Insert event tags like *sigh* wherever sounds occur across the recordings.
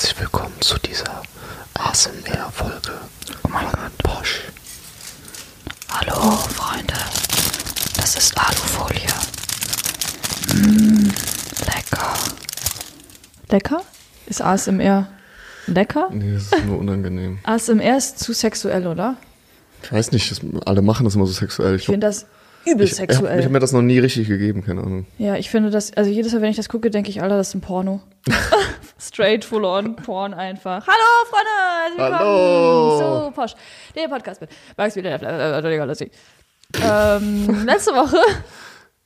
Herzlich willkommen zu dieser ASMR-Folge. Oh mein Gott. Posch. Hallo, Freunde. Das ist Alufolie. Mmh, lecker. Lecker? Ist ASMR lecker? Nee, das ist nur unangenehm. *laughs* ASMR ist zu sexuell, oder? Ich weiß nicht, das, alle machen das immer so sexuell. Ich finde das übel ich, sexuell. Ich, ich habe mir das noch nie richtig gegeben, keine Ahnung. Ja, ich finde das, also jedes Mal, wenn ich das gucke, denke ich, Alter, das ist ein Porno. *laughs* Straight full on Porn einfach. Hallo, Freunde! Willkommen. Hallo. So, Posch. Der Podcast mit Max wieder. Ähm, letzte Woche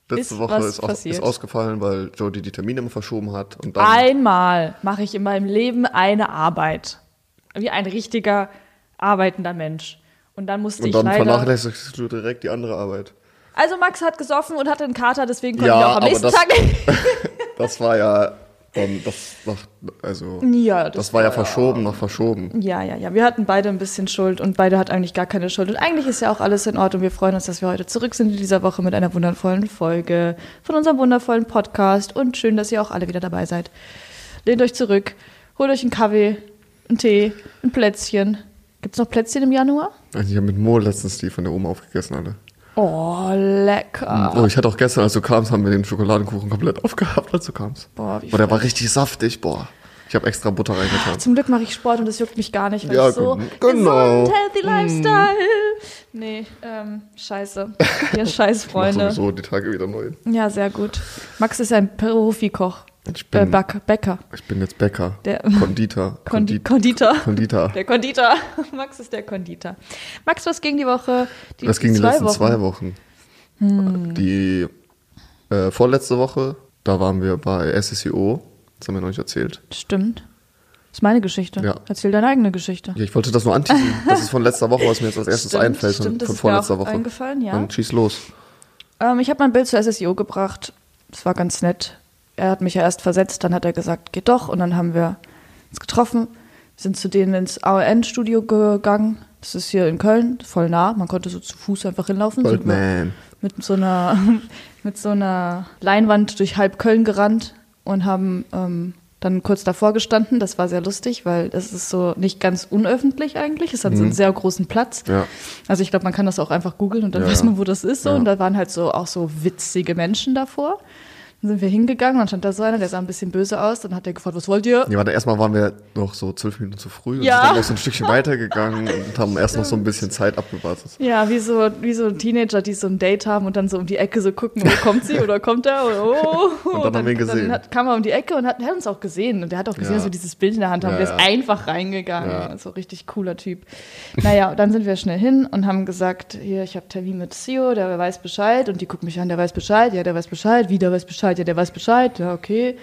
Letzte Ist Woche was ist, aus, ist ausgefallen, weil Jodie die Termine immer verschoben hat. Und dann, einmal mache ich in meinem Leben eine Arbeit. Wie ein richtiger arbeitender Mensch. Und dann musste und ich dann leider. vernachlässigst du direkt die andere Arbeit. Also Max hat gesoffen und hatte einen Kater, deswegen konnte Ja, ich auch am nächsten das- Tag. *laughs* *laughs* Das war ja dann, das war, also, Ja, das, das war ja verschoben noch verschoben. Ja, ja, ja. Wir hatten beide ein bisschen Schuld und beide hat eigentlich gar keine Schuld. Und eigentlich ist ja auch alles in Ordnung. Wir freuen uns, dass wir heute zurück sind in dieser Woche mit einer wundervollen Folge von unserem wundervollen Podcast. Und schön, dass ihr auch alle wieder dabei seid. Lehnt euch zurück, holt euch einen Kaffee, einen Tee, ein Plätzchen. Gibt's noch Plätzchen im Januar? Also ich habe mit Mo letztens die von der Oma aufgegessen, alle. Oh, lecker. Oh, ich hatte auch gestern, als du kamst, haben wir den Schokoladenkuchen komplett aufgehabt, als du kamst. Boah, wie Boah, der war richtig saftig, boah. Ich habe extra Butter reingetan. Zum Glück mache ich Sport und das juckt mich gar nicht, weil Ja, ich so. Genau. gesund, healthy Lifestyle. Nee, ähm, scheiße. *laughs* Ihr scheiß Ich Freunde. sowieso die Tage wieder neu. Ja, sehr gut. Max ist ein Profikoch. Ich Äh, bin, Back, Bäcker. ich bin jetzt Bäcker. Der- Konditor. *laughs* Kondi Kondit- Konditor. Konditor. Der Konditor. *laughs* Max ist der Konditor. Max, was ging die Woche? Die Das ging die letzten Wochen? Hm. zwei Wochen. Die äh, vorletzte Woche, da waren wir bei SSIO. Das haben wir noch nicht erzählt. Stimmt. Das ist meine Geschichte. Ja. Erzähl deine eigene Geschichte. Ja, ich wollte das nur anteasen. Das ist von letzter Woche, was mir jetzt als erstes Stimmt, einfällt. von- stimmt, das von ist mir vorletzter Woche. eingefallen, ja. Dann schieß los. Ähm, ich habe mein Bild zur SSIO gebracht. Das war ganz nett. Er hat mich ja erst versetzt, dann hat er gesagt, geht doch. Und dann haben wir uns getroffen, sind zu denen ins AON-Studio gegangen. Das ist hier in Köln, voll nah. Man konnte so zu Fuß einfach hinlaufen. Goldman. mit so einer *laughs* mit so einer Leinwand durch halb Köln gerannt und haben ähm, dann kurz davor gestanden. Das war sehr lustig, weil das ist so nicht ganz unöffentlich eigentlich. Es hat so einen sehr großen Platz. Mhm. Ja. Also ich glaube, man kann das auch einfach googeln und dann Ja, weiß man, wo das ist. So. Ja. Und da waren halt so auch so witzige Menschen davor. Dann sind wir hingegangen, dann stand da so einer, der sah ein bisschen böse aus. Dann hat er gefragt, was wollt ihr? Ja, warte, erstmal waren wir noch so zwölf Minuten zu früh und Ja. sind dann noch so ein Stückchen weitergegangen und haben erst noch so ein bisschen Zeit abgewartet. Ja, wie so, wie so Teenager, die so ein Date haben und dann so um die Ecke so gucken, wo kommt sie oder kommt er? Oder, oh. *laughs* Und dann haben wir ihn gesehen. Dann hat, kam er um die Ecke und hat, hat uns auch gesehen. Und der hat auch gesehen, Ja. dass wir dieses Bild in der Hand haben. Ja, der ist einfach reingegangen. Ja. So richtig cooler Typ. Naja, und dann sind wir schnell hin und haben gesagt, hier, ich habe Termin mit Sio, der weiß Bescheid. Und die gucken mich an, der weiß Bescheid. Ja, der weiß Bescheid. Wie, der weiß Bescheid. Ja, der weiß Bescheid. Ja, okay.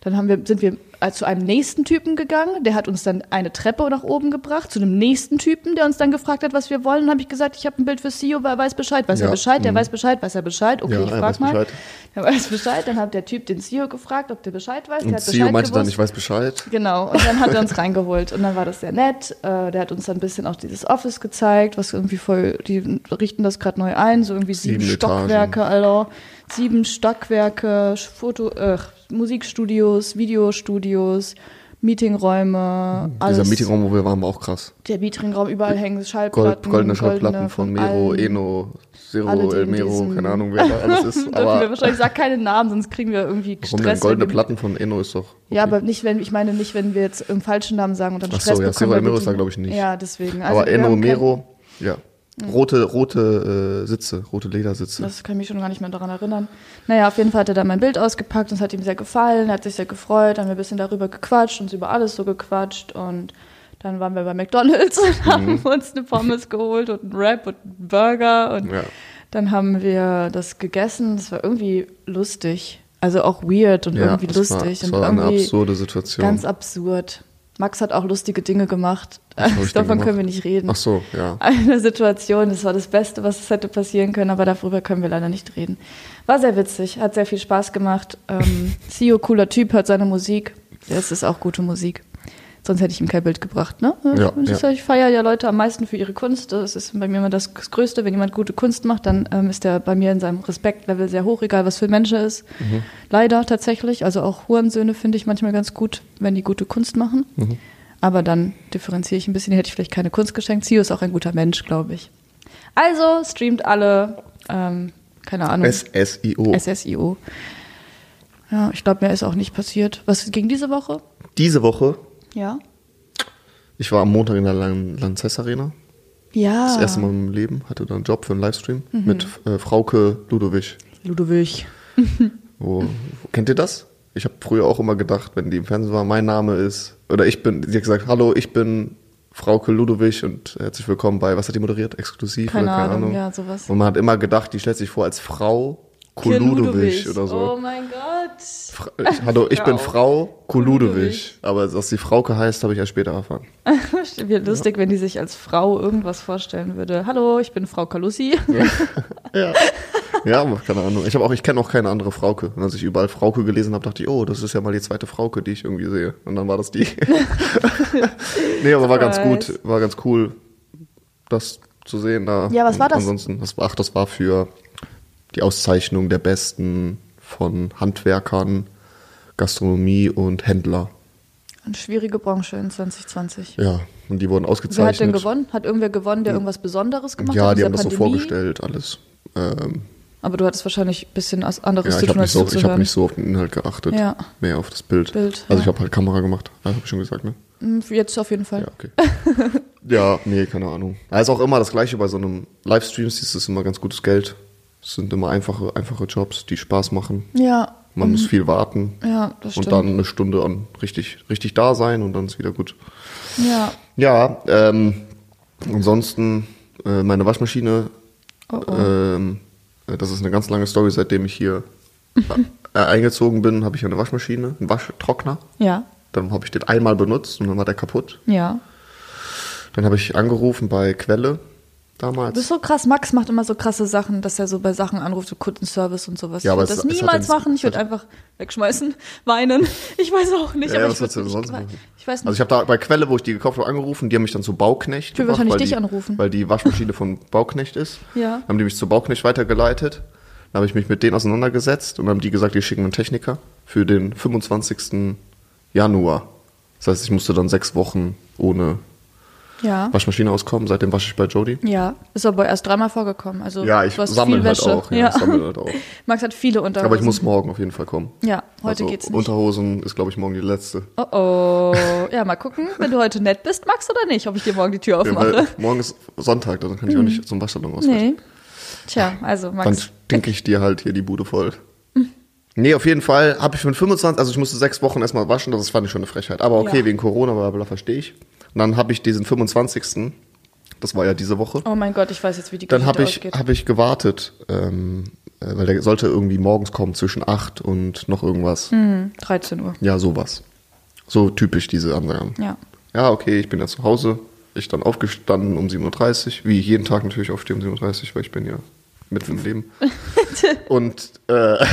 Dann haben wir, sind wir äh, zu einem nächsten Typen gegangen, der hat uns dann eine Treppe nach oben gebracht, zu einem nächsten Typen, der uns dann gefragt hat, was wir wollen. Und habe ich gesagt, ich habe ein Bild für CEO, wer weiß Bescheid, weiß Ja, er Bescheid, der mhm. weiß Bescheid, weiß er Bescheid. Okay, Ja, ich er frag weiß mal. Bescheid. Der weiß Bescheid. Dann hat der Typ den CEO gefragt, ob der Bescheid weiß. Der Und hat CEO Bescheid meinte dann, gewusst. ich weiß Bescheid. Genau, und dann hat er uns *laughs* reingeholt und dann war das sehr nett. Äh, der hat uns dann ein bisschen auch dieses Office gezeigt, was irgendwie voll, die richten das gerade neu ein, so irgendwie sieben, Sieben. Stockwerke, Alter. Sieben Stockwerke, Foto, äh, Musikstudios, Videostudios, Meetingräume, alles. Dieser Meetingraum, wo wir waren, war auch krass. Der Meetingraum, überall hängen Gold, Schallplatten. goldene Schallplatten von Mero, allen. Eno, Zero, El Mero, keine Ahnung, *laughs* wer da alles ist. Dürfen wir Aber wahrscheinlich, sag keine Namen, sonst kriegen wir irgendwie warum Stress. denn? Goldene Platten von Eno ist doch. Ja, okay. aber nicht, wenn, ich meine nicht, wenn wir jetzt im falschen Namen sagen und dann Ach Stress so, ja. Zero El Mero ist da, die- glaub ich, nicht. Ja, deswegen. Also aber Eno, Mero, ja. Rote, rote äh, Sitze, rote Ledersitze. Das kann ich mich schon gar nicht mehr daran erinnern. Naja, auf jeden Fall hat er dann mein Bild ausgepackt und es hat ihm sehr gefallen, er hat sich sehr gefreut, haben wir ein bisschen darüber gequatscht, uns über alles so gequatscht und dann waren wir bei McDonalds und Mhm. haben uns eine Pommes geholt und einen Wrap und einen Burger und Ja. dann haben wir das gegessen. Das war irgendwie lustig. Also auch weird und ja, irgendwie lustig. War, das und war eine absurde Situation. Ganz absurd. Max hat auch lustige Dinge gemacht. Davon können gemacht? wir nicht reden. Ach so, ja. Eine Situation, das war das Beste, was es hätte passieren können, aber darüber können wir leider nicht reden. War sehr witzig, hat sehr viel Spaß gemacht. Ähm, *laughs* Sio, cooler Typ, hört seine Musik. Das ist auch gute Musik. Sonst hätte ich ihm kein Bild gebracht, ne? Ja, Das ja. Ich feiere ja Leute am meisten für ihre Kunst. Das ist bei mir immer das Größte. Wenn jemand gute Kunst macht, dann ähm, ist er bei mir in seinem Respektlevel sehr hoch, egal was für ein Mensch er ist. Mhm. Leider tatsächlich. Also auch Hurensöhne finde ich manchmal ganz gut, wenn die gute Kunst machen. Mhm. Aber dann differenziere ich ein bisschen, hätte ich vielleicht keine Kunst geschenkt. Sio ist auch ein guter Mensch, glaube ich. Also streamt alle, ähm, keine Ahnung. SSIO. SSIO. Ja, ich glaube, mehr ist auch nicht passiert. Was ging diese Woche? Diese Woche, Ja. ich war am Montag in der Lan- Lanxess Arena. Ja. Das erste Mal in meinem Leben, hatte da einen Job für einen Livestream mit äh, Frauke Ludowig. Ludwig. *laughs* Wo, wo, kennt ihr das? Ich habe früher auch immer gedacht, wenn die im Fernsehen war, mein Name ist, oder ich bin, sie hat gesagt, hallo, ich bin Frauke Ludowig und herzlich willkommen bei, was hat die moderiert? Exklusiv Keine keine Ahnung, Ahnung. ja, sowas. Und man hat immer gedacht, die stellt sich vor als Frau Kuludowig oder so. Oh mein Gott. Fra- hallo, ich bin Frau Frau Kuludowig. Kuludowig. Aber dass die Frauke heißt, habe ich erst später erfahren. *laughs* Wäre lustig, wenn die sich als Frau irgendwas vorstellen würde. Hallo, ich bin Frau Kalussi. Ja. *laughs* Ja, keine Ahnung. Ich habe auch, ich kenne auch keine andere Frauke. Und als ich überall Frauke gelesen habe, dachte ich, oh, das ist ja mal die zweite Frauke, die ich irgendwie sehe. Und dann war das die. *laughs* nee, aber war ganz gut, war ganz cool, das zu sehen da. Ja, was war das? Ansonsten, das war, ach, das war für die Auszeichnung der Besten von Handwerkern, Gastronomie und Händler. Eine schwierige Branche in 2020. Ja, und die wurden Wer ausgezeichnet. hat denn gewonnen? Hat irgendwer gewonnen, der irgendwas Besonderes gemacht Ja, hat? die in haben das dieser so Pandemie? vorgestellt, alles. Ähm, Aber du hattest wahrscheinlich ein bisschen anderes ja, zu ich habe tun, nicht, als so, ich hab zuzuhören. nicht so auf den Inhalt geachtet, Ja. mehr auf das Bild. Bild, also ja. ich habe halt Kamera gemacht, ja, habe ich schon gesagt, ne? Hm, Jetzt auf jeden Fall. Ja, okay. *laughs* ja, nee, keine Ahnung. Also auch immer das Gleiche bei so einem Livestream, ist es immer ganz gutes Geld. Es sind immer einfache, einfache Jobs, die Spaß machen. Ja, Man muss viel warten. ja, das und stimmt. dann eine Stunde an richtig, richtig da sein und dann ist wieder gut. ja. Ja, ähm, ansonsten äh, meine Waschmaschine, Oh, oh. ähm, äh, das ist eine ganz lange Story, seitdem ich hier äh, eingezogen bin, habe ich eine Waschmaschine, einen Waschtrockner. Ja, Dann habe ich den einmal benutzt und dann war der kaputt. ja. Dann habe ich angerufen bei Quelle Du bist damals. so krass. Max macht immer so krasse Sachen, dass er so bei Sachen anruft, so Kundenservice und sowas. Ja, ich würde das hat niemals machen. Ich würde einfach wegschmeißen, *laughs* weinen. Ich weiß auch nicht. Ja, aber was ich willst du sonst machen? ich weiß nicht. Also ich habe da bei Quelle, wo ich die gekauft habe, angerufen, die haben mich dann zu Bauknecht Ich will wahrscheinlich weil dich die, anrufen. Weil die Waschmaschine von Bauknecht ist. *laughs* Ja. Haben die mich zu Bauknecht weitergeleitet. Dann habe ich mich mit denen auseinandergesetzt und haben die gesagt, die schicken einen Techniker für den 25. Januar. Das heißt, ich musste dann sechs Wochen ohne ja. Waschmaschine auskommen. Seitdem wasche ich bei Jody. Ja, ist aber erst dreimal vorgekommen. Also Ja, ich sammle halt auch. Ja, Ja. Sammle halt auch. *laughs* Max hat viele Unterhosen. Aber ich muss morgen auf jeden Fall kommen. Ja, heute also, geht's nicht. Unterhosen ist, glaube ich, morgen die letzte. Oh oh. Ja, mal gucken, wenn du heute nett bist, Max, oder nicht, ob ich dir morgen die Tür Ja, aufmache. morgen ist Sonntag, dann kann ich auch nicht zum Waschsalon auswaschen. nee. Tja, also Dann Max. stinke ich dir halt hier die Bude voll. Nee, auf jeden Fall habe ich mit 25, also ich musste sechs Wochen erstmal waschen, das fand ich schon eine Frechheit. Aber okay, Ja. wegen Corona, bla bla, verstehe ich. Und dann habe ich diesen 25. Das war ja diese Woche. Oh mein Gott, ich weiß jetzt, wie die Dann Geschichte habe ich, ausgeht. hab ich gewartet, ähm, äh, weil der sollte irgendwie morgens kommen zwischen 8 und noch irgendwas. Hm, 13 Uhr. Ja, sowas. So typisch diese Ansagen. Ja. Ja, okay, ich bin ja zu Hause. Ich dann aufgestanden um 7.30 Uhr, wie ich jeden Tag natürlich aufstehe um 7.30 Uhr, weil ich bin ja mitten im Leben. *laughs* und äh, *laughs* äh,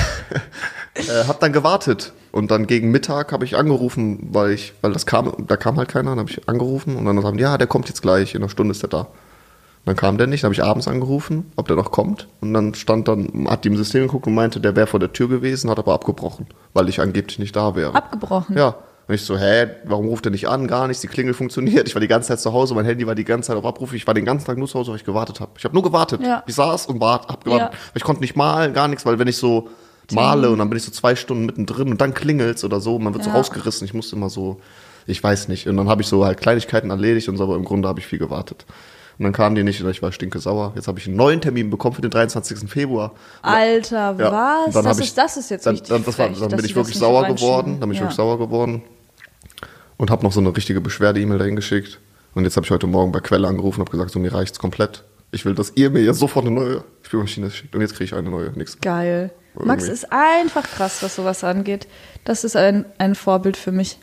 habe dann gewartet. Und dann gegen Mittag habe ich angerufen, weil ich, weil das kam, da kam halt keiner, dann habe ich angerufen und dann haben die, ja, der kommt jetzt gleich, in einer Stunde ist er da. Dann kam der nicht, dann habe ich abends angerufen, ob der noch kommt. Und dann stand dann, hat die im System geguckt und meinte, der wäre vor der Tür gewesen, hat aber abgebrochen, weil ich angeblich nicht da wäre. Abgebrochen. Ja. Und ich so, hä, warum ruft er nicht an? Gar nichts, die Klingel funktioniert. Ich war die ganze Zeit zu Hause, mein Handy war die ganze Zeit auf Abruf. Ich war den ganzen Tag nur zu Hause, weil ich gewartet habe. Ich habe nur gewartet. Ja. Ich saß und wart, hab gewartet. Ja. Ich konnte nicht malen, gar nichts, weil wenn ich so male und dann bin ich so zwei Stunden mittendrin und dann klingelt's oder so, man wird so Ja. rausgerissen. Ich musste immer so, ich weiß nicht. Und dann habe ich so halt Kleinigkeiten erledigt und so, aber im Grunde habe ich viel gewartet. Und dann kamen die nicht und ich war stinke sauer. Jetzt habe ich einen neuen Termin bekommen für den 23. Februar. Alter, Ja, was? dann Das ich- ist, das ist jetzt dann, dann, das war, dann bin ich wirklich sauer geworden. Dann bin ich Ja. wirklich sauer geworden und habe noch so eine richtige Beschwerde-E-Mail dahin geschickt. Und jetzt habe ich heute Morgen bei Quelle angerufen und habe gesagt, so mir reicht's komplett. Ich will, dass ihr mir jetzt sofort eine neue Spülmaschine schickt. Und jetzt kriege ich eine neue. Nix. Geil. Max Irgendwie. ist einfach krass, was sowas angeht. Das ist ein, ein Vorbild für mich,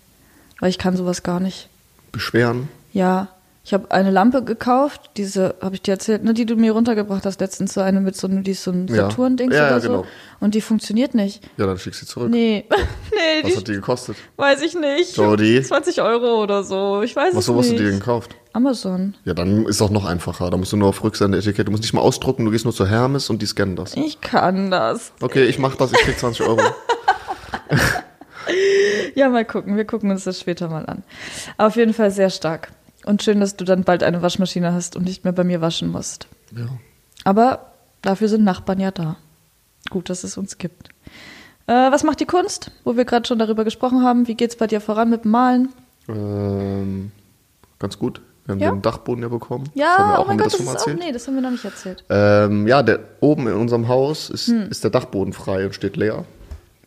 weil ich kann sowas gar nicht. Beschweren. Ja, Ich habe eine Lampe gekauft, diese, habe ich dir erzählt, ne, die du mir runtergebracht hast letztens, so eine mit so einem, die ist so ein Ja. Saturn-Dings Ja, ja, oder so. genau. Und die funktioniert nicht. Ja, dann schick sie zurück. Nee, *laughs* nee, Was die hat die gekostet? weiß ich nicht. Jody? 20 Euro oder so, ich weiß Was es so hast du nicht. dir denn gekauft? Amazon. Ja, dann ist auch noch einfacher. Da musst du nur auf Rücksende-Etikett. Du musst nicht mal ausdrucken, du gehst nur zur Hermes und die scannen das. Ich kann das. Okay, ich mach das, ich krieg 20 Euro. *laughs* *laughs* Ja, mal gucken. Wir gucken uns das später mal an. Auf jeden Fall sehr stark. Und schön, dass du dann bald eine Waschmaschine hast und nicht mehr bei mir waschen musst. ja. Aber dafür sind Nachbarn ja da. Gut, dass es uns gibt. Äh, was macht die Kunst? Wo wir gerade schon darüber gesprochen haben. Wie geht's bei dir voran mit dem Malen? Ähm, ganz gut. Wir haben Ja? den Dachboden ja bekommen. Ja, das haben wir oh mein Gott, das mal ist auch, nee, das haben wir noch nicht erzählt. Ähm, ja, der, oben in unserem Haus ist, Hm. ist der Dachboden frei und steht leer.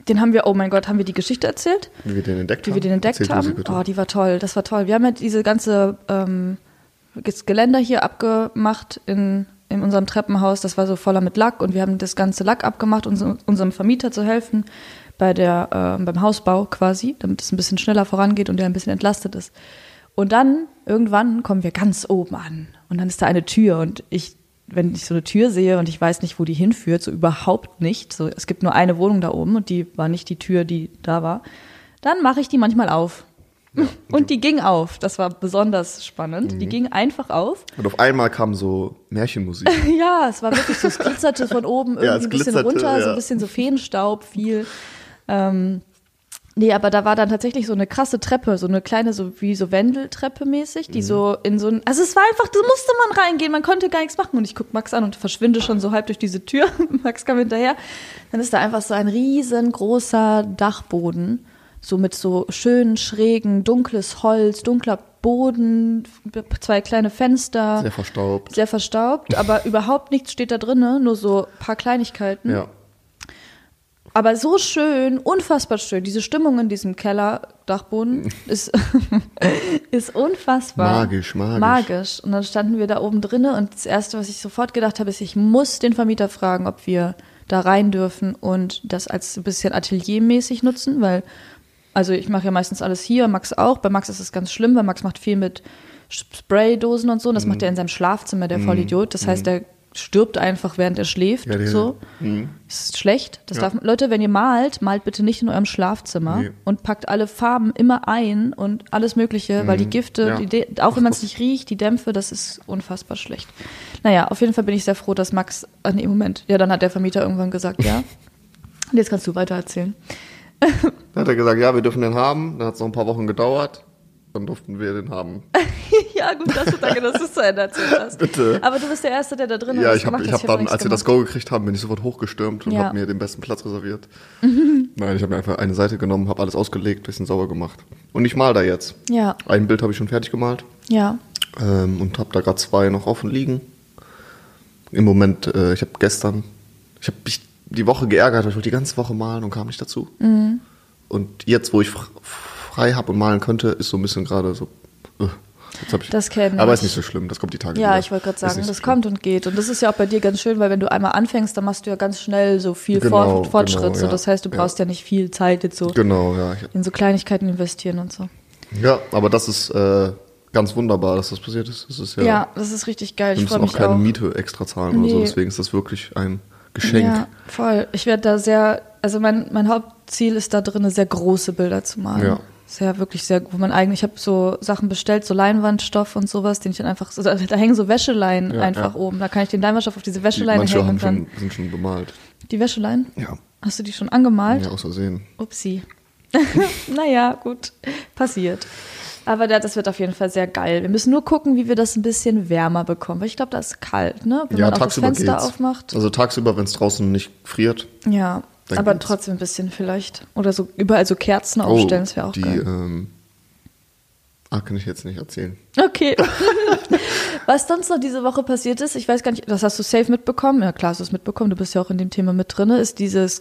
Den haben wir, oh mein Gott, haben wir die Geschichte erzählt? Wie wir den entdeckt Wie haben. wir den entdeckt haben? Oh, die war toll, das war toll. Wir haben ja diese ganze ähm, das Geländer hier abgemacht in, in unserem Treppenhaus. Das war so voller mit Lack und wir haben das ganze Lack abgemacht, uns, unserem Vermieter zu helfen bei der, äh, beim Hausbau quasi, damit es ein bisschen schneller vorangeht und der ein bisschen entlastet ist. Und dann, irgendwann, kommen wir ganz oben an und dann ist da eine Tür und ich, wenn ich so eine Tür sehe und ich weiß nicht, wo die hinführt, so überhaupt nicht, so, es gibt nur eine Wohnung da oben und die war nicht die Tür, die da war, dann mache ich die manchmal auf. *laughs* Und die ging auf. Das war besonders spannend. Mhm. Die ging einfach auf. Und auf einmal kam so Märchenmusik. *laughs* Ja, es war wirklich so, es glitzerte von oben irgendwie Ja, ein bisschen runter, so ja. ein bisschen so Feenstaub, viel. Ähm, nee, aber da war dann tatsächlich so eine krasse Treppe, so eine kleine, so wie so Wendeltreppe mäßig, Mhm. die so in so ein, also es war einfach, da musste man reingehen, man konnte gar nichts machen. Und ich guck Max an und verschwinde schon so halb durch diese Tür. *laughs* Max kam hinterher. Dann ist da einfach so ein riesengroßer Dachboden, so mit so schön schrägen, dunkles Holz, dunkler Boden, zwei kleine Fenster Sehr verstaubt. sehr verstaubt, aber *laughs* überhaupt nichts steht da drinne, nur so ein paar Kleinigkeiten. Ja. Aber so schön, unfassbar schön. Diese Stimmung in diesem Keller-Dachboden *laughs* ist, *laughs* ist unfassbar. Magisch, magisch. Magisch. Und dann standen wir da oben drinne und das Erste, was ich sofort gedacht habe, ist, ich muss den Vermieter fragen, ob wir da rein dürfen und das als ein bisschen ateliermäßig nutzen, weil, also ich mache ja meistens alles hier, Max auch. Bei Max ist es ganz schlimm, weil Max macht viel mit Spraydosen und so. Und das macht er in seinem Schlafzimmer, der Vollidiot. Das heißt, er stirbt einfach, während er schläft. Ja, so. Mhm. Das ist schlecht. Das Ja. darf, Leute, wenn ihr malt, malt bitte nicht in eurem Schlafzimmer Nee. und packt alle Farben immer ein und alles Mögliche, weil die Gifte, Mhm. Ja. die, auch wenn man es nicht riecht, die Dämpfe, das ist unfassbar schlecht. Naja, auf jeden Fall bin ich sehr froh, dass Max, ah, nee, Moment, ja, dann hat der Vermieter irgendwann gesagt, ja. Und jetzt kannst du weiter erzählen. Dann hat er gesagt, ja, wir dürfen den haben. Dann hat es noch ein paar Wochen gedauert. Dann durften wir den haben. *laughs* ja, gut, dass du danke, dass du es zu Ende erzählt *laughs* hast. Bitte. Aber du bist der Erste, der da drin Ja, ich habe gemacht ich hab dann, als wir das. Go gekriegt haben, bin ich sofort hochgestürmt und Ja. habe mir den besten Platz reserviert. Nein, ich habe mir einfach eine Seite genommen, habe alles ausgelegt, bisschen sauber gemacht. Und ich mal da jetzt. Ja, Ein Bild habe ich schon fertig gemalt ja. ähm, und habe da gerade zwei noch offen liegen. Im Moment, äh, ich habe gestern, ich habe mich die Woche geärgert, weil ich wollte die ganze Woche malen und kam nicht dazu. Mhm. Und jetzt, wo ich frei habe und malen könnte, ist so ein bisschen gerade so. äh, Das kenn Aber ich. ist nicht so schlimm, das kommt die Tage Ja, wieder. ich wollte gerade sagen, so das schlimm. kommt und geht. Und das ist ja auch bei dir ganz schön, weil wenn du einmal anfängst, dann machst du ja ganz schnell so viel Genau, Fort Fortschritt. genau, so. ja. Das heißt, du Ja. brauchst ja. nicht viel Zeit jetzt so Genau, ja. In so Kleinigkeiten investieren und so. ja, aber das ist äh, ganz wunderbar, dass das passiert ist. Das ist ja, Ja, das ist richtig geil. wir müssen auch keine auch. Miete extra zahlen oder so, Nee. deswegen ist das wirklich ein Geschenk. Ja, voll. Ich werde da sehr, also mein, mein Hauptziel ist da drin, sehr große Bilder zu malen. Ja. Sehr, wirklich sehr, wo man eigentlich, ich habe so Sachen bestellt, so Leinwandstoff und sowas, den ich dann einfach, da, da hängen so Wäscheleien Ja, einfach ja. oben. Da kann ich den Leinwandstoff auf diese Die, Wäscheleien manche hängen und dann. schon, sind schon bemalt. Die Wäscheleien? Ja, Hast du die schon angemalt? ja aus Versehen. Upsi. *laughs* naja, gut. Passiert. Aber da- das wird auf jeden Fall sehr geil. Wir müssen nur gucken, wie wir das ein bisschen wärmer bekommen. Weil ich glaube, da ist kalt, ne? Wenn ja, man auch das Fenster geht's. aufmacht. Also tagsüber, wenn es draußen nicht friert. Ja, Dann aber geht's. trotzdem ein bisschen vielleicht. Oder so überall so Kerzen aufstellen, das wäre auch Oh, die, geil. ähm, ah, kann ich jetzt nicht erzählen. Okay. *laughs* Was sonst noch diese Woche passiert ist, ich weiß gar nicht, das hast du safe mitbekommen. Ja, klar hast du es mitbekommen, du bist ja auch in dem Thema mit drin, ist dieses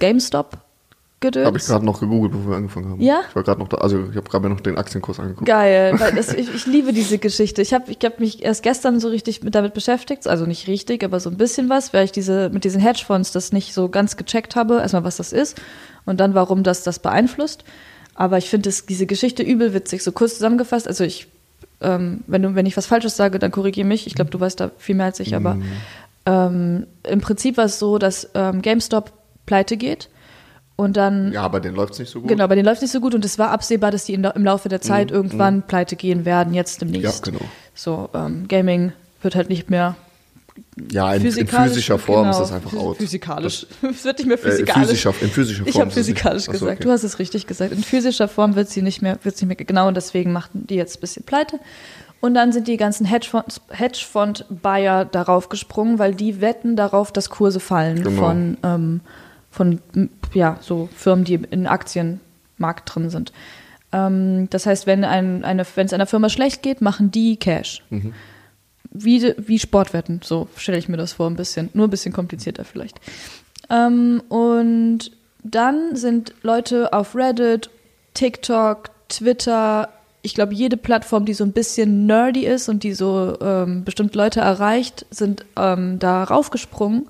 GameStop-Gedöns. Habe ich gerade noch gegoogelt, bevor wir angefangen haben. Ja? Ich war gerade noch da, also ich habe gerade mir noch den Aktienkurs angeguckt. Geil, weil *laughs* das, ich, ich liebe diese Geschichte. Ich habe ich hab mich erst gestern so richtig mit, damit beschäftigt, also nicht richtig, aber so ein bisschen was, weil ich diese mit diesen Hedgefonds das nicht so ganz gecheckt habe, erstmal was das ist und dann warum das das beeinflusst. Aber ich finde es- diese Geschichte übel witzig. So kurz zusammengefasst, also ich ähm, wenn, du, wenn ich was Falsches sage, dann korrigiere mich. Ich glaube, du weißt da viel mehr als ich, aber Mhm. ähm, im Prinzip war es so, dass ähm, GameStop pleite geht und dann Ja, aber den läuft es nicht so gut. Genau, bei denen läuft nicht so gut und es war absehbar, dass die im Laufe der Zeit irgendwann pleite gehen werden, jetzt demnächst. Mhm, Ja, genau. So, ähm, Gaming wird halt nicht mehr Ja, in, in physischer Form genau, ist das einfach out. Physikalisch. *laughs* Es wird nicht mehr äh, physikalisch. physischer, in physischer Form. ich habe es nicht. physikalisch gesagt. okay. Du hast es richtig gesagt. In physischer Form wird sie nicht mehr, wird sie nicht mehr genau und deswegen machten die jetzt ein bisschen pleite. Und dann sind die ganzen Hedgefonds- Hedgefonds-Buyer darauf gesprungen, weil die wetten darauf, dass Kurse fallen Genau. von, ähm, von ja, so Firmen, die im Aktienmarkt drin sind. Ähm, das heißt, wenn ein, eine, wenn es einer Firma schlecht geht, machen die Cash. Mhm. Wie, wie Sportwetten, so stelle ich mir das vor, ein bisschen. Nur ein bisschen komplizierter vielleicht. Ähm, und dann sind Leute auf Reddit, TikTok, Twitter, ich glaube, jede Plattform, die so ein bisschen nerdy ist und die so ähm, bestimmt Leute erreicht, sind ähm, da raufgesprungen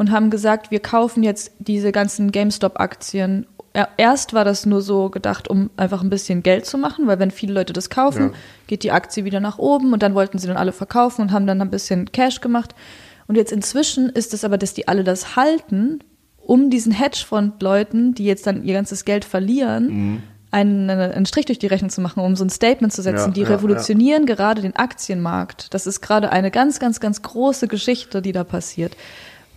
und haben gesagt, wir kaufen jetzt diese ganzen GameStop-Aktien. Er- Erst war das nur so gedacht, um einfach ein bisschen Geld zu machen, weil wenn viele Leute das kaufen, Ja. geht die Aktie wieder nach oben und dann wollten sie dann alle verkaufen und haben dann ein bisschen Cash gemacht. Und jetzt inzwischen ist es aber, dass die alle das halten, um diesen Hedgefonds-Leuten, die jetzt dann ihr ganzes Geld verlieren, Mhm. einen, einen Strich durch die Rechnung zu machen, um so ein Statement zu setzen. Ja, die ja, revolutionieren gerade den Aktienmarkt. Das ist gerade eine ganz, ganz, ganz große Geschichte, die da passiert.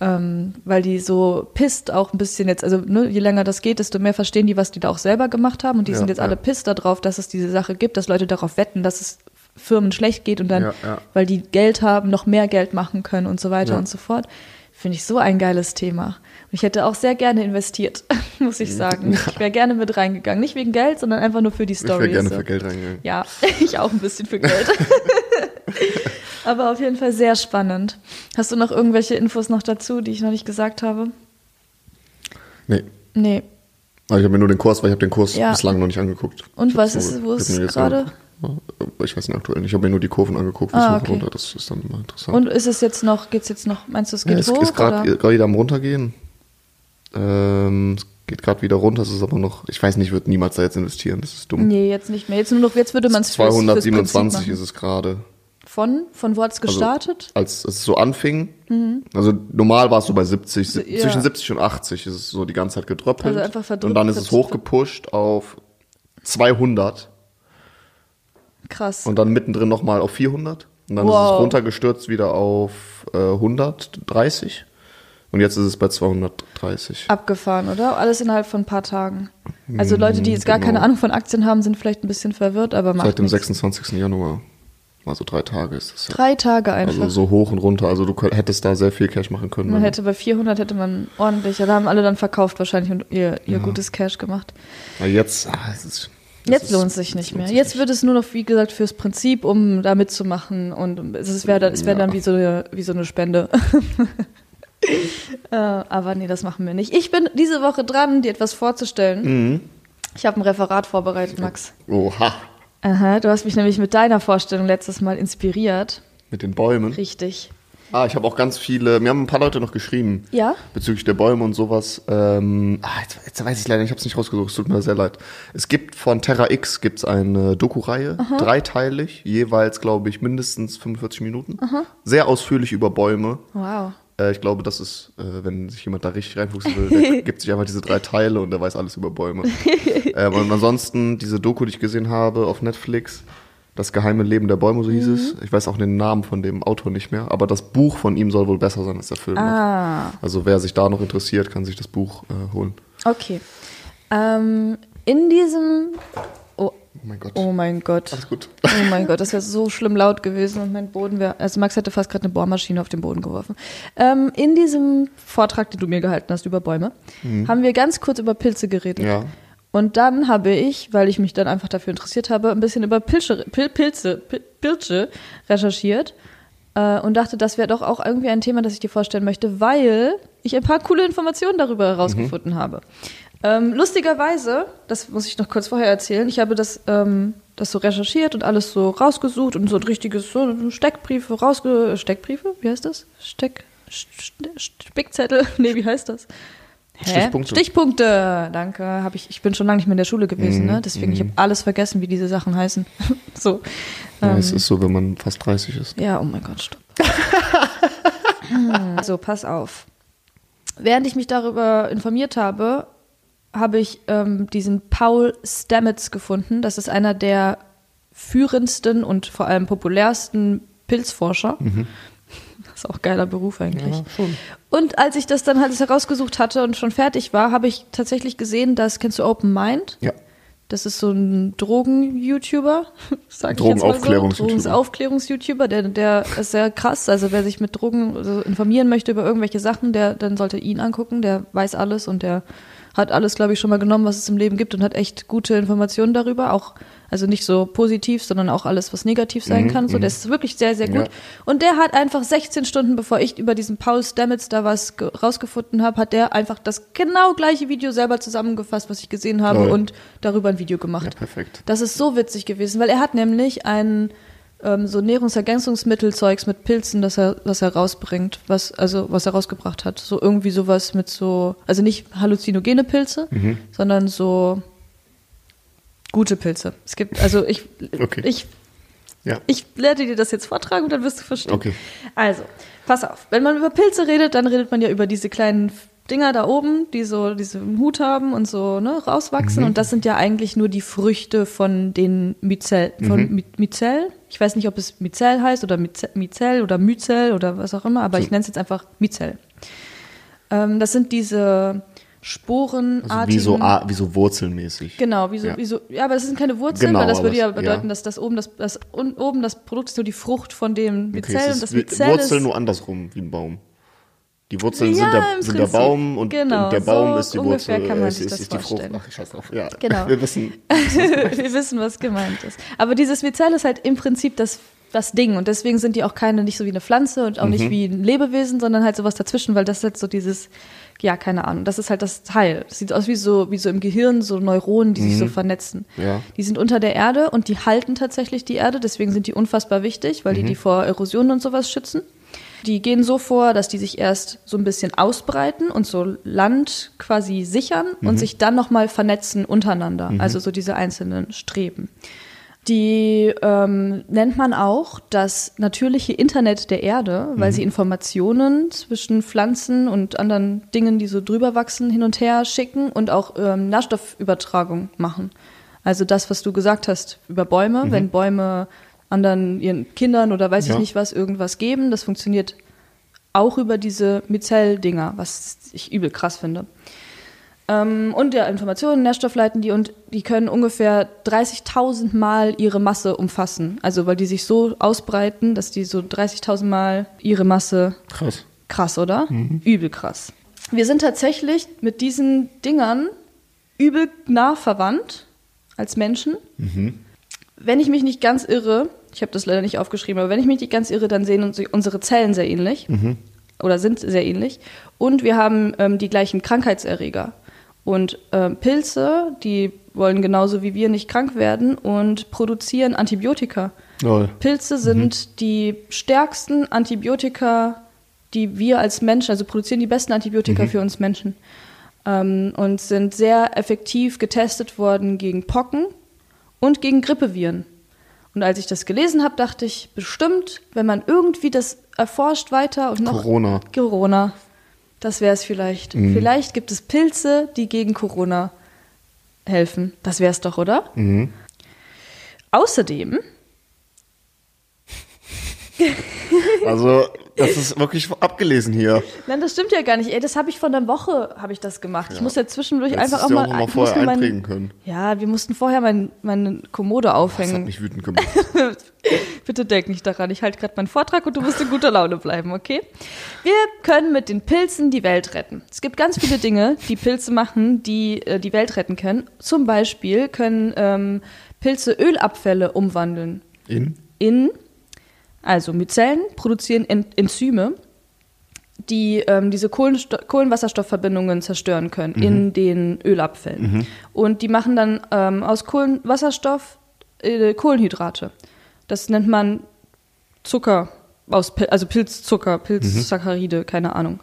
Ähm, weil die so pisst auch ein bisschen jetzt, also ne, je länger das geht, desto mehr verstehen die, was die da auch selber gemacht haben. Und die Ja, sind jetzt ja. alle pisst darauf, dass es diese Sache gibt, dass Leute darauf wetten, dass es Firmen schlecht geht und dann, Ja, weil die Geld haben, noch mehr Geld machen können und so weiter und so fort. Finde ich so ein geiles Thema. Und ich hätte auch sehr gerne investiert, *laughs* muss ich sagen. Ich wäre gerne mit reingegangen. Nicht wegen Geld, sondern einfach nur für die Ich Story. wäre gerne so. für Geld reingegangen. Ja, *laughs* ich auch ein bisschen für Geld. *laughs* *laughs* Aber auf jeden Fall sehr spannend. Hast du noch irgendwelche Infos noch dazu, die ich noch nicht gesagt habe? Nee. Nee. Aber ich habe mir nur den Kurs, weil ich habe den Kurs Ja. bislang noch nicht angeguckt. Und Ich was ist- wo ist jetzt gerade? Ich weiß nicht aktuell nicht. Ich habe mir nur die Kurven angeguckt, Ah, es okay. runter. Das ist dann immer interessant. Und ist es jetzt noch, geht's jetzt noch, meinst du, es geht ja, es hoch? ist gerade wieder am runtergehen. Ähm, es geht gerade wieder runter. Es ist aber noch, ich weiß nicht, ich würde niemals da jetzt investieren. Das ist dumm. Nee, jetzt nicht mehr. Jetzt nur noch, jetzt würde man es 227 ist es gerade. Von? Von wo hat's Also, gestartet? als es so anfing, also normal war es so bei 70, si- Mhm. Ja. zwischen 70 und 80 ist es so die ganze Zeit gedröppelt. Also einfach verdrückt- und dann ist es hochgepusht auf 200 Krass. und dann mittendrin nochmal auf 400. Und dann ist Wow. es runtergestürzt wieder auf äh, 130. Und jetzt ist es bei 230. Abgefahren, oder? Alles innerhalb von ein paar Tagen. Also Leute, die jetzt gar genau. keine Ahnung von Aktien haben, sind vielleicht ein bisschen verwirrt, aber macht Seit dem nichts. 26. Januar. Also drei Tage ist das ja. Drei Tage einfach. Also so hoch und runter. Also du hättest da sehr viel Cash machen können. Man hätte bei 400 hätte man ordentlich, ja, da haben alle dann verkauft wahrscheinlich und ihr, ihr gutes Cash gemacht. Aber jetzt, ah, es ist, Jetzt ist- lohnt es sich nicht mehr. sich Jetzt nicht. wird es nur noch, wie gesagt, fürs Prinzip, um da mitzumachen und es wäre dann, es wär Ja. dann wie so eine, wie so eine Spende. *laughs* äh, aber nee, das machen wir nicht. Ich bin diese Woche dran, dir etwas vorzustellen. Mhm. Ich habe ein Referat vorbereitet, Max. Oha. Aha, du hast mich nämlich mit deiner Vorstellung letztes Mal inspiriert. Mit den Bäumen. Richtig. Ah, ich habe auch ganz viele, mir haben ein paar Leute noch geschrieben. Ja? Bezüglich der Bäume und sowas. Ähm, ah, jetzt, jetzt weiß ich leider, ich habe es nicht rausgesucht, es tut mir sehr leid. Es gibt von Terra X gibt's eine Doku-Reihe, dreiteilig, jeweils, glaube ich, mindestens 45 Minuten. Sehr ausführlich über Bäume. Wow. Äh, ich glaube, das ist, äh, wenn sich jemand da richtig reinfuchsen will, der *laughs* gibt sich einfach diese drei Teile und der weiß alles über Bäume. ähm, und ansonsten diese Doku, die ich gesehen habe auf Netflix, Das geheime Leben der Bäume, so hieß es. Ich weiß auch den Namen von dem Autor nicht mehr, aber das Buch von ihm soll wohl besser sein als der Film. noch. Ah, Also wer sich da noch interessiert, kann sich das Buch äh, holen. okay. Ähm, in diesem. Oh, mein Gott. oh mein Gott. Alles gut. Oh mein Gott, das wäre so schlimm laut gewesen und mein Boden wäre. Also Max hätte fast gerade eine Bohrmaschine auf den Boden geworfen. Ähm, in diesem Vortrag, den du mir gehalten hast über Bäume, haben wir ganz kurz über Pilze geredet. Mhm. Ja. Und dann habe ich, weil ich mich dann einfach dafür interessiert habe, ein bisschen über Pilze, Pil, Pilze, Pil, Pilze recherchiert äh, und dachte, das wäre doch auch irgendwie ein Thema, das ich dir vorstellen möchte, weil ich ein paar coole Informationen darüber herausgefunden habe. Ähm, lustigerweise, das muss ich noch kurz vorher erzählen, ich habe das, ähm, das so recherchiert und alles so rausgesucht und so ein richtiges, so Steckbriefe rausge... Steckbriefe? Wie heißt das? Steck... St- St- Spickzettel? *laughs* Nee, wie heißt das? Hä? Stichpunkte. Stichpunkte, danke. Hab ich, ich bin schon lange nicht mehr in der Schule gewesen, Mhm, ne? Deswegen, ich habe alles vergessen, wie diese Sachen heißen. *laughs* so. Ja, Ähm, es ist so, wenn man fast 30 ist. ja, oh mein Gott, stopp. *laughs* also, pass auf. Während ich mich darüber informiert habe, habe ich ähm, diesen Paul Stamets gefunden. Das ist einer der führendsten und vor allem populärsten Pilzforscher. Das ist auch ein geiler Beruf eigentlich. schon. Und als ich das dann halt herausgesucht hatte und schon fertig war, habe ich tatsächlich gesehen, dass, kennst du Open Mind? Ja. Das ist so ein Drogen-YouTuber, *laughs* sag ich jetzt mal so. Drogenaufklärungs-YouTuber. Der, der ist sehr krass. Also wer sich mit Drogen also informieren möchte über irgendwelche Sachen, der dann sollte ihn angucken. Der weiß alles und der hat alles, glaube ich, schon mal genommen, was es im Leben gibt und hat echt gute Informationen darüber. Auch, also nicht so positiv, sondern auch alles, was negativ sein kann. So, der ist wirklich sehr, sehr gut. Ja. Und der hat einfach 16 Stunden, bevor ich über diesen Paul Stamets da was ge- rausgefunden habe, hat der einfach das genau gleiche Video selber zusammengefasst, was ich gesehen habe Toll. und darüber ein Video Ja, gemacht. perfekt. Das ist so witzig gewesen, weil er hat nämlich ein ähm, so Nährungsergänzungsmittelzeugs mit Pilzen, das er, das er rausbringt, was, also was er rausgebracht hat. So irgendwie sowas mit so, also nicht halluzinogene Pilze, Mhm. sondern so gute Pilze. Es gibt, also ich, Okay. ich, Ja. ich werde dir das jetzt vortragen und dann wirst du verstehen. Okay. Also, pass auf. Wenn man über Pilze redet, dann redet man ja über diese kleinen Dinger da oben, die so diesen Hut haben und so ne, rauswachsen. Und das sind ja eigentlich nur die Früchte von den Myzel, von My- Myzel. Ich weiß nicht, ob es Myzel heißt oder Myze- Myzel oder Myzel oder was auch immer, aber ich nenne es jetzt einfach Myzel. Ähm, das sind diese sporenartigen... Also wie so, wie so wurzelmäßig. Genau, wie so, Ja. wie so, ja, aber das sind keine Wurzeln, Genau, weil das würde ja bedeuten, ja. dass das oben das, das un, oben das Produkt ist nur die Frucht von dem Okay, Myzel es und das Myzel Wurzeln ist nur andersrum, wie ein Baum. Die Wurzeln Ja, sind, der, sind der. Baum und, Genau, und der so Baum ist die ungefähr Wurzel. kann man ist, sich ist, das ist die Frucht. vorstellen. Ach, ich scheiß drauf. Ja. Genau. Wir wissen. *laughs* wir wissen, was gemeint ist. Aber dieses Myzel ist halt im Prinzip das, das Ding und deswegen sind die auch keine, nicht so wie eine Pflanze und auch Mhm. nicht wie ein Lebewesen, sondern halt sowas dazwischen, weil das ist halt so dieses, ja, keine Ahnung, das ist halt das Teil. Das sieht aus wie so, wie so im Gehirn, so Neuronen, die sich so vernetzen. Mhm. Ja. Die sind unter der Erde und die halten tatsächlich die Erde, deswegen sind die unfassbar wichtig, weil die Mhm. die vor Erosion und sowas schützen. Die gehen so vor, dass die sich erst so ein bisschen ausbreiten und so Land quasi sichern Mhm. und sich dann nochmal vernetzen untereinander. Also so diese einzelnen Streben. Die ähm, nennt man auch das natürliche Internet der Erde, weil sie Informationen zwischen Pflanzen und anderen Dingen, die so drüber wachsen, hin und her schicken und auch ähm, Nährstoffübertragung machen. Also das, was du gesagt hast über Bäume, wenn Bäume anderen ihren Kindern oder weiß Ja. ich nicht was irgendwas geben, das funktioniert auch über diese Myzel-Dinger, was ich übel krass finde. Ähm, und ja, Informationen, Nährstoff leiten die und die können ungefähr 30.000 Mal ihre Masse umfassen. Also weil die sich so ausbreiten, dass die so 30.000 Mal ihre Masse Krass. Krass, oder? Übel krass. Wir sind tatsächlich mit diesen Dingern übel nah verwandt als Menschen. Wenn ich mich nicht ganz irre, ich habe das leider nicht aufgeschrieben, aber wenn ich mich nicht ganz irre, dann sehen uns unsere Zellen sehr ähnlich oder sind sehr ähnlich. Und wir haben ähm, die gleichen Krankheitserreger. Und ähm, Pilze, die wollen genauso wie wir nicht krank werden und produzieren Antibiotika. Lol. Pilze sind die stärksten Antibiotika, die wir als Menschen, also produzieren die besten Antibiotika für uns Menschen. Ähm, und sind sehr effektiv getestet worden gegen Pocken und gegen Grippeviren. Und als ich das gelesen habe, dachte ich, bestimmt, wenn man irgendwie das erforscht weiter und noch Corona. Corona, das wäre es vielleicht. Vielleicht gibt es Pilze, die gegen Corona helfen. Das wäre es doch, oder? Mhm. Außerdem *laughs* Also, das ist wirklich abgelesen hier. Nein, das stimmt ja gar nicht. Ey, das habe ich vor einer Woche habe ich das gemacht. Ich muss ja zwischendurch Hättest einfach auch mal, auch mal vorher mein- einprägen können. Ja, wir mussten vorher mein, meine Kommode Das hat aufhängen. mich wütend gemacht. *laughs* Bitte denk nicht daran. Ich halte gerade meinen Vortrag und du musst in guter Laune bleiben, okay? Wir können mit den Pilzen die Welt retten. Es gibt ganz viele Dinge, die Pilze machen, die äh, die Welt retten können. Zum Beispiel können ähm, Pilze Ölabfälle umwandeln In? in, also Myzellen produzieren En Enzyme, die ähm, diese Kohlensto Kohlenwasserstoffverbindungen zerstören können in den Ölabfällen. Und die machen dann ähm, aus Kohlenwasserstoff äh, Kohlenhydrate. Das nennt man Zucker, aus Pil also Pilzzucker, Pilzsaccharide, keine Ahnung.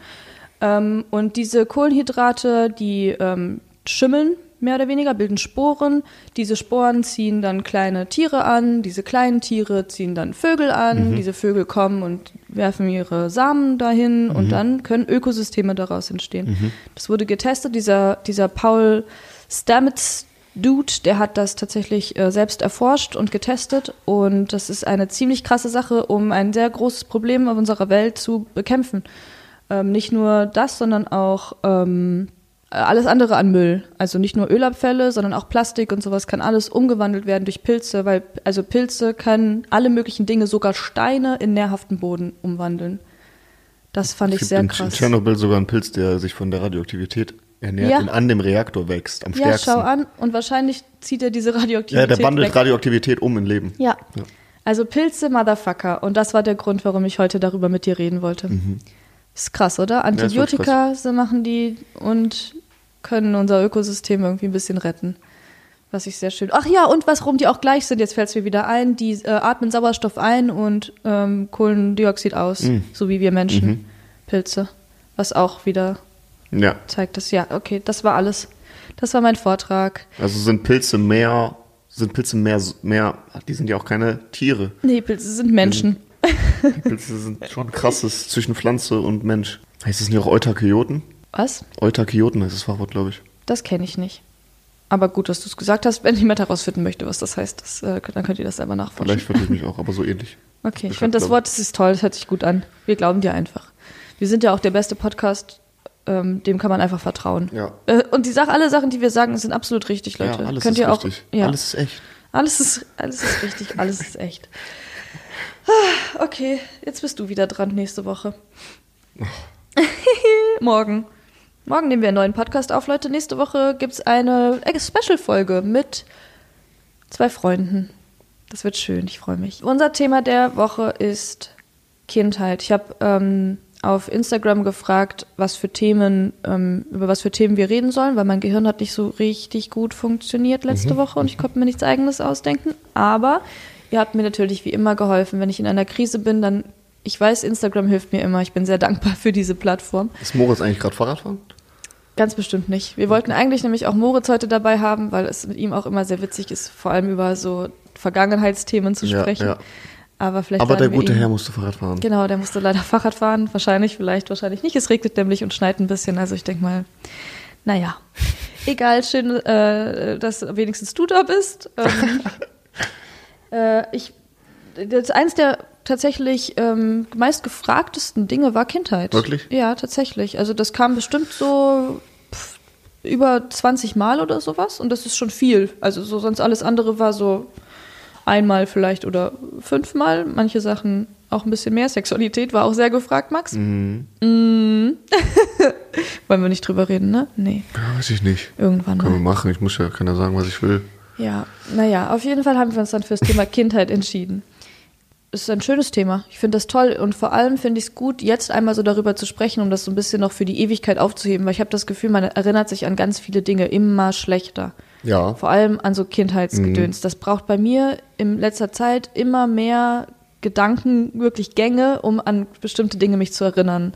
Ähm, und diese Kohlenhydrate, die ähm, schimmeln mehr oder weniger, bilden Sporen. Diese Sporen ziehen dann kleine Tiere an, diese kleinen Tiere ziehen dann Vögel an, diese Vögel kommen und werfen ihre Samen dahin und dann können Ökosysteme daraus entstehen. Das wurde getestet, dieser, dieser Paul Stamets Dude, der hat das tatsächlich äh, selbst erforscht und getestet und das ist eine ziemlich krasse Sache, um ein sehr großes Problem auf unserer Welt zu bekämpfen. Ähm, nicht nur das, sondern auch ähm, alles andere an Müll. Also nicht nur Ölabfälle, sondern auch Plastik und sowas kann alles umgewandelt werden durch Pilze, weil also Pilze können alle möglichen Dinge, sogar Steine in nährhaften Boden umwandeln. Das fand ich Es gibt sehr in krass. Tschernobyl sogar einen Pilz, der sich von der Radioaktivität ernährt Ja. und an dem Reaktor wächst, am Ja, stärksten. schau an und wahrscheinlich zieht er diese Radioaktivität Ja, der wandelt weg. Radioaktivität um in Leben. Ja. Ja. Also Pilze, Motherfucker. Und das war der Grund, warum ich heute darüber mit dir reden wollte. Ist krass, oder? Mhm. Antibiotika so machen die und können unser Ökosystem irgendwie ein bisschen retten. Was ich sehr schön. Ach ja, und was rum die auch gleich sind, jetzt fällt es mir wieder ein, die äh, atmen Sauerstoff ein und ähm, Kohlendioxid aus, Mhm. so wie wir Menschen. Pilze. Was auch wieder Ja, zeigt, dass ja, okay, das war alles. Das war mein Vortrag. also sind Pilze mehr, sind Pilze mehr, mehr, die sind ja auch keine Tiere. Nee, Pilze sind Menschen. Pilze sind schon krasses *laughs* zwischen Pflanze und Mensch. Heißt es nicht auch Eutakioten? Was? Eutakioten heißt das Fachwort, glaube ich. Das kenne ich nicht. Aber gut, dass du es gesagt hast. Wenn jemand herausfinden möchte, was das heißt, das, äh, dann könnt ihr das selber nachforschen. Vielleicht vertue ich mich auch, aber so *laughs* ähnlich. Okay, ich Ich finde das Wort, das ist toll, das hört sich gut an. Wir glauben dir einfach. Wir sind ja auch der beste Podcast, ähm, dem kann man einfach vertrauen. Ja. Äh, und die Sache, alle Sachen, die wir sagen, sind absolut richtig, Leute. Ja, alles Könnt ist ihr auch, richtig. Ja, Alles ist echt. alles ist, alles ist richtig, alles ist echt. *laughs* Okay, jetzt bist du wieder dran nächste Woche. *laughs* Morgen. Morgen nehmen wir einen neuen Podcast auf, Leute. Nächste Woche gibt es eine Special-Folge mit zwei Freunden. Das wird schön, ich freue mich. Unser Thema der Woche ist Kindheit. Ich habe ähm, auf Instagram gefragt, was für Themen, ähm, über was für Themen wir reden sollen, weil mein Gehirn hat nicht so richtig gut funktioniert letzte Woche und ich konnte mir nichts eigenes ausdenken. Aber ihr habt mir natürlich wie immer geholfen. Wenn ich in einer Krise bin, dann, ich weiß, Instagram hilft mir immer. Ich bin sehr dankbar für diese Plattform. Ist Moritz eigentlich gerade Fahrradfahren? Ganz bestimmt nicht. Wir wollten eigentlich nämlich auch Moritz heute dabei haben, weil es mit ihm auch immer sehr witzig ist, vor allem über so Vergangenheitsthemen zu Ja, sprechen. ja. Aber vielleicht Aber der laden wir gute ihn- Herr musste Fahrrad fahren. Genau, der musste leider *laughs* Fahrrad fahren. Wahrscheinlich, vielleicht, wahrscheinlich nicht. Es regnet nämlich und schneit ein bisschen. Also ich denke mal, naja. *laughs* Egal, schön, äh, dass wenigstens du da bist. Ähm, *laughs* äh, ich, das eins der tatsächlich ähm, meistgefragtesten Dinge war Kindheit. Wirklich? Ja, tatsächlich. Also das kam bestimmt so über 20 Mal oder sowas und das ist schon viel. Also so sonst alles andere war so einmal vielleicht oder fünfmal. Manche Sachen auch ein bisschen mehr. Sexualität war auch sehr gefragt, Max. Mhm. Mm. *laughs* Wollen wir nicht drüber reden, ne? Nee, Ja, weiß ich nicht. irgendwann Können wir mal. machen. Ich muss ja keiner sagen, was ich will. Ja, naja, auf jeden Fall haben wir uns dann fürs Thema *laughs* Kindheit entschieden. Es ist ein schönes Thema. Ich finde das toll und vor allem finde ich es gut, jetzt einmal so darüber zu sprechen, um das so ein bisschen noch für die Ewigkeit aufzuheben, weil ich habe das Gefühl, man erinnert sich an ganz viele Dinge immer schlechter. Ja. Vor allem an so Kindheitsgedöns. Das braucht bei mir in letzter Zeit immer mehr Gedanken, wirklich Gänge, um an bestimmte Dinge mich zu erinnern.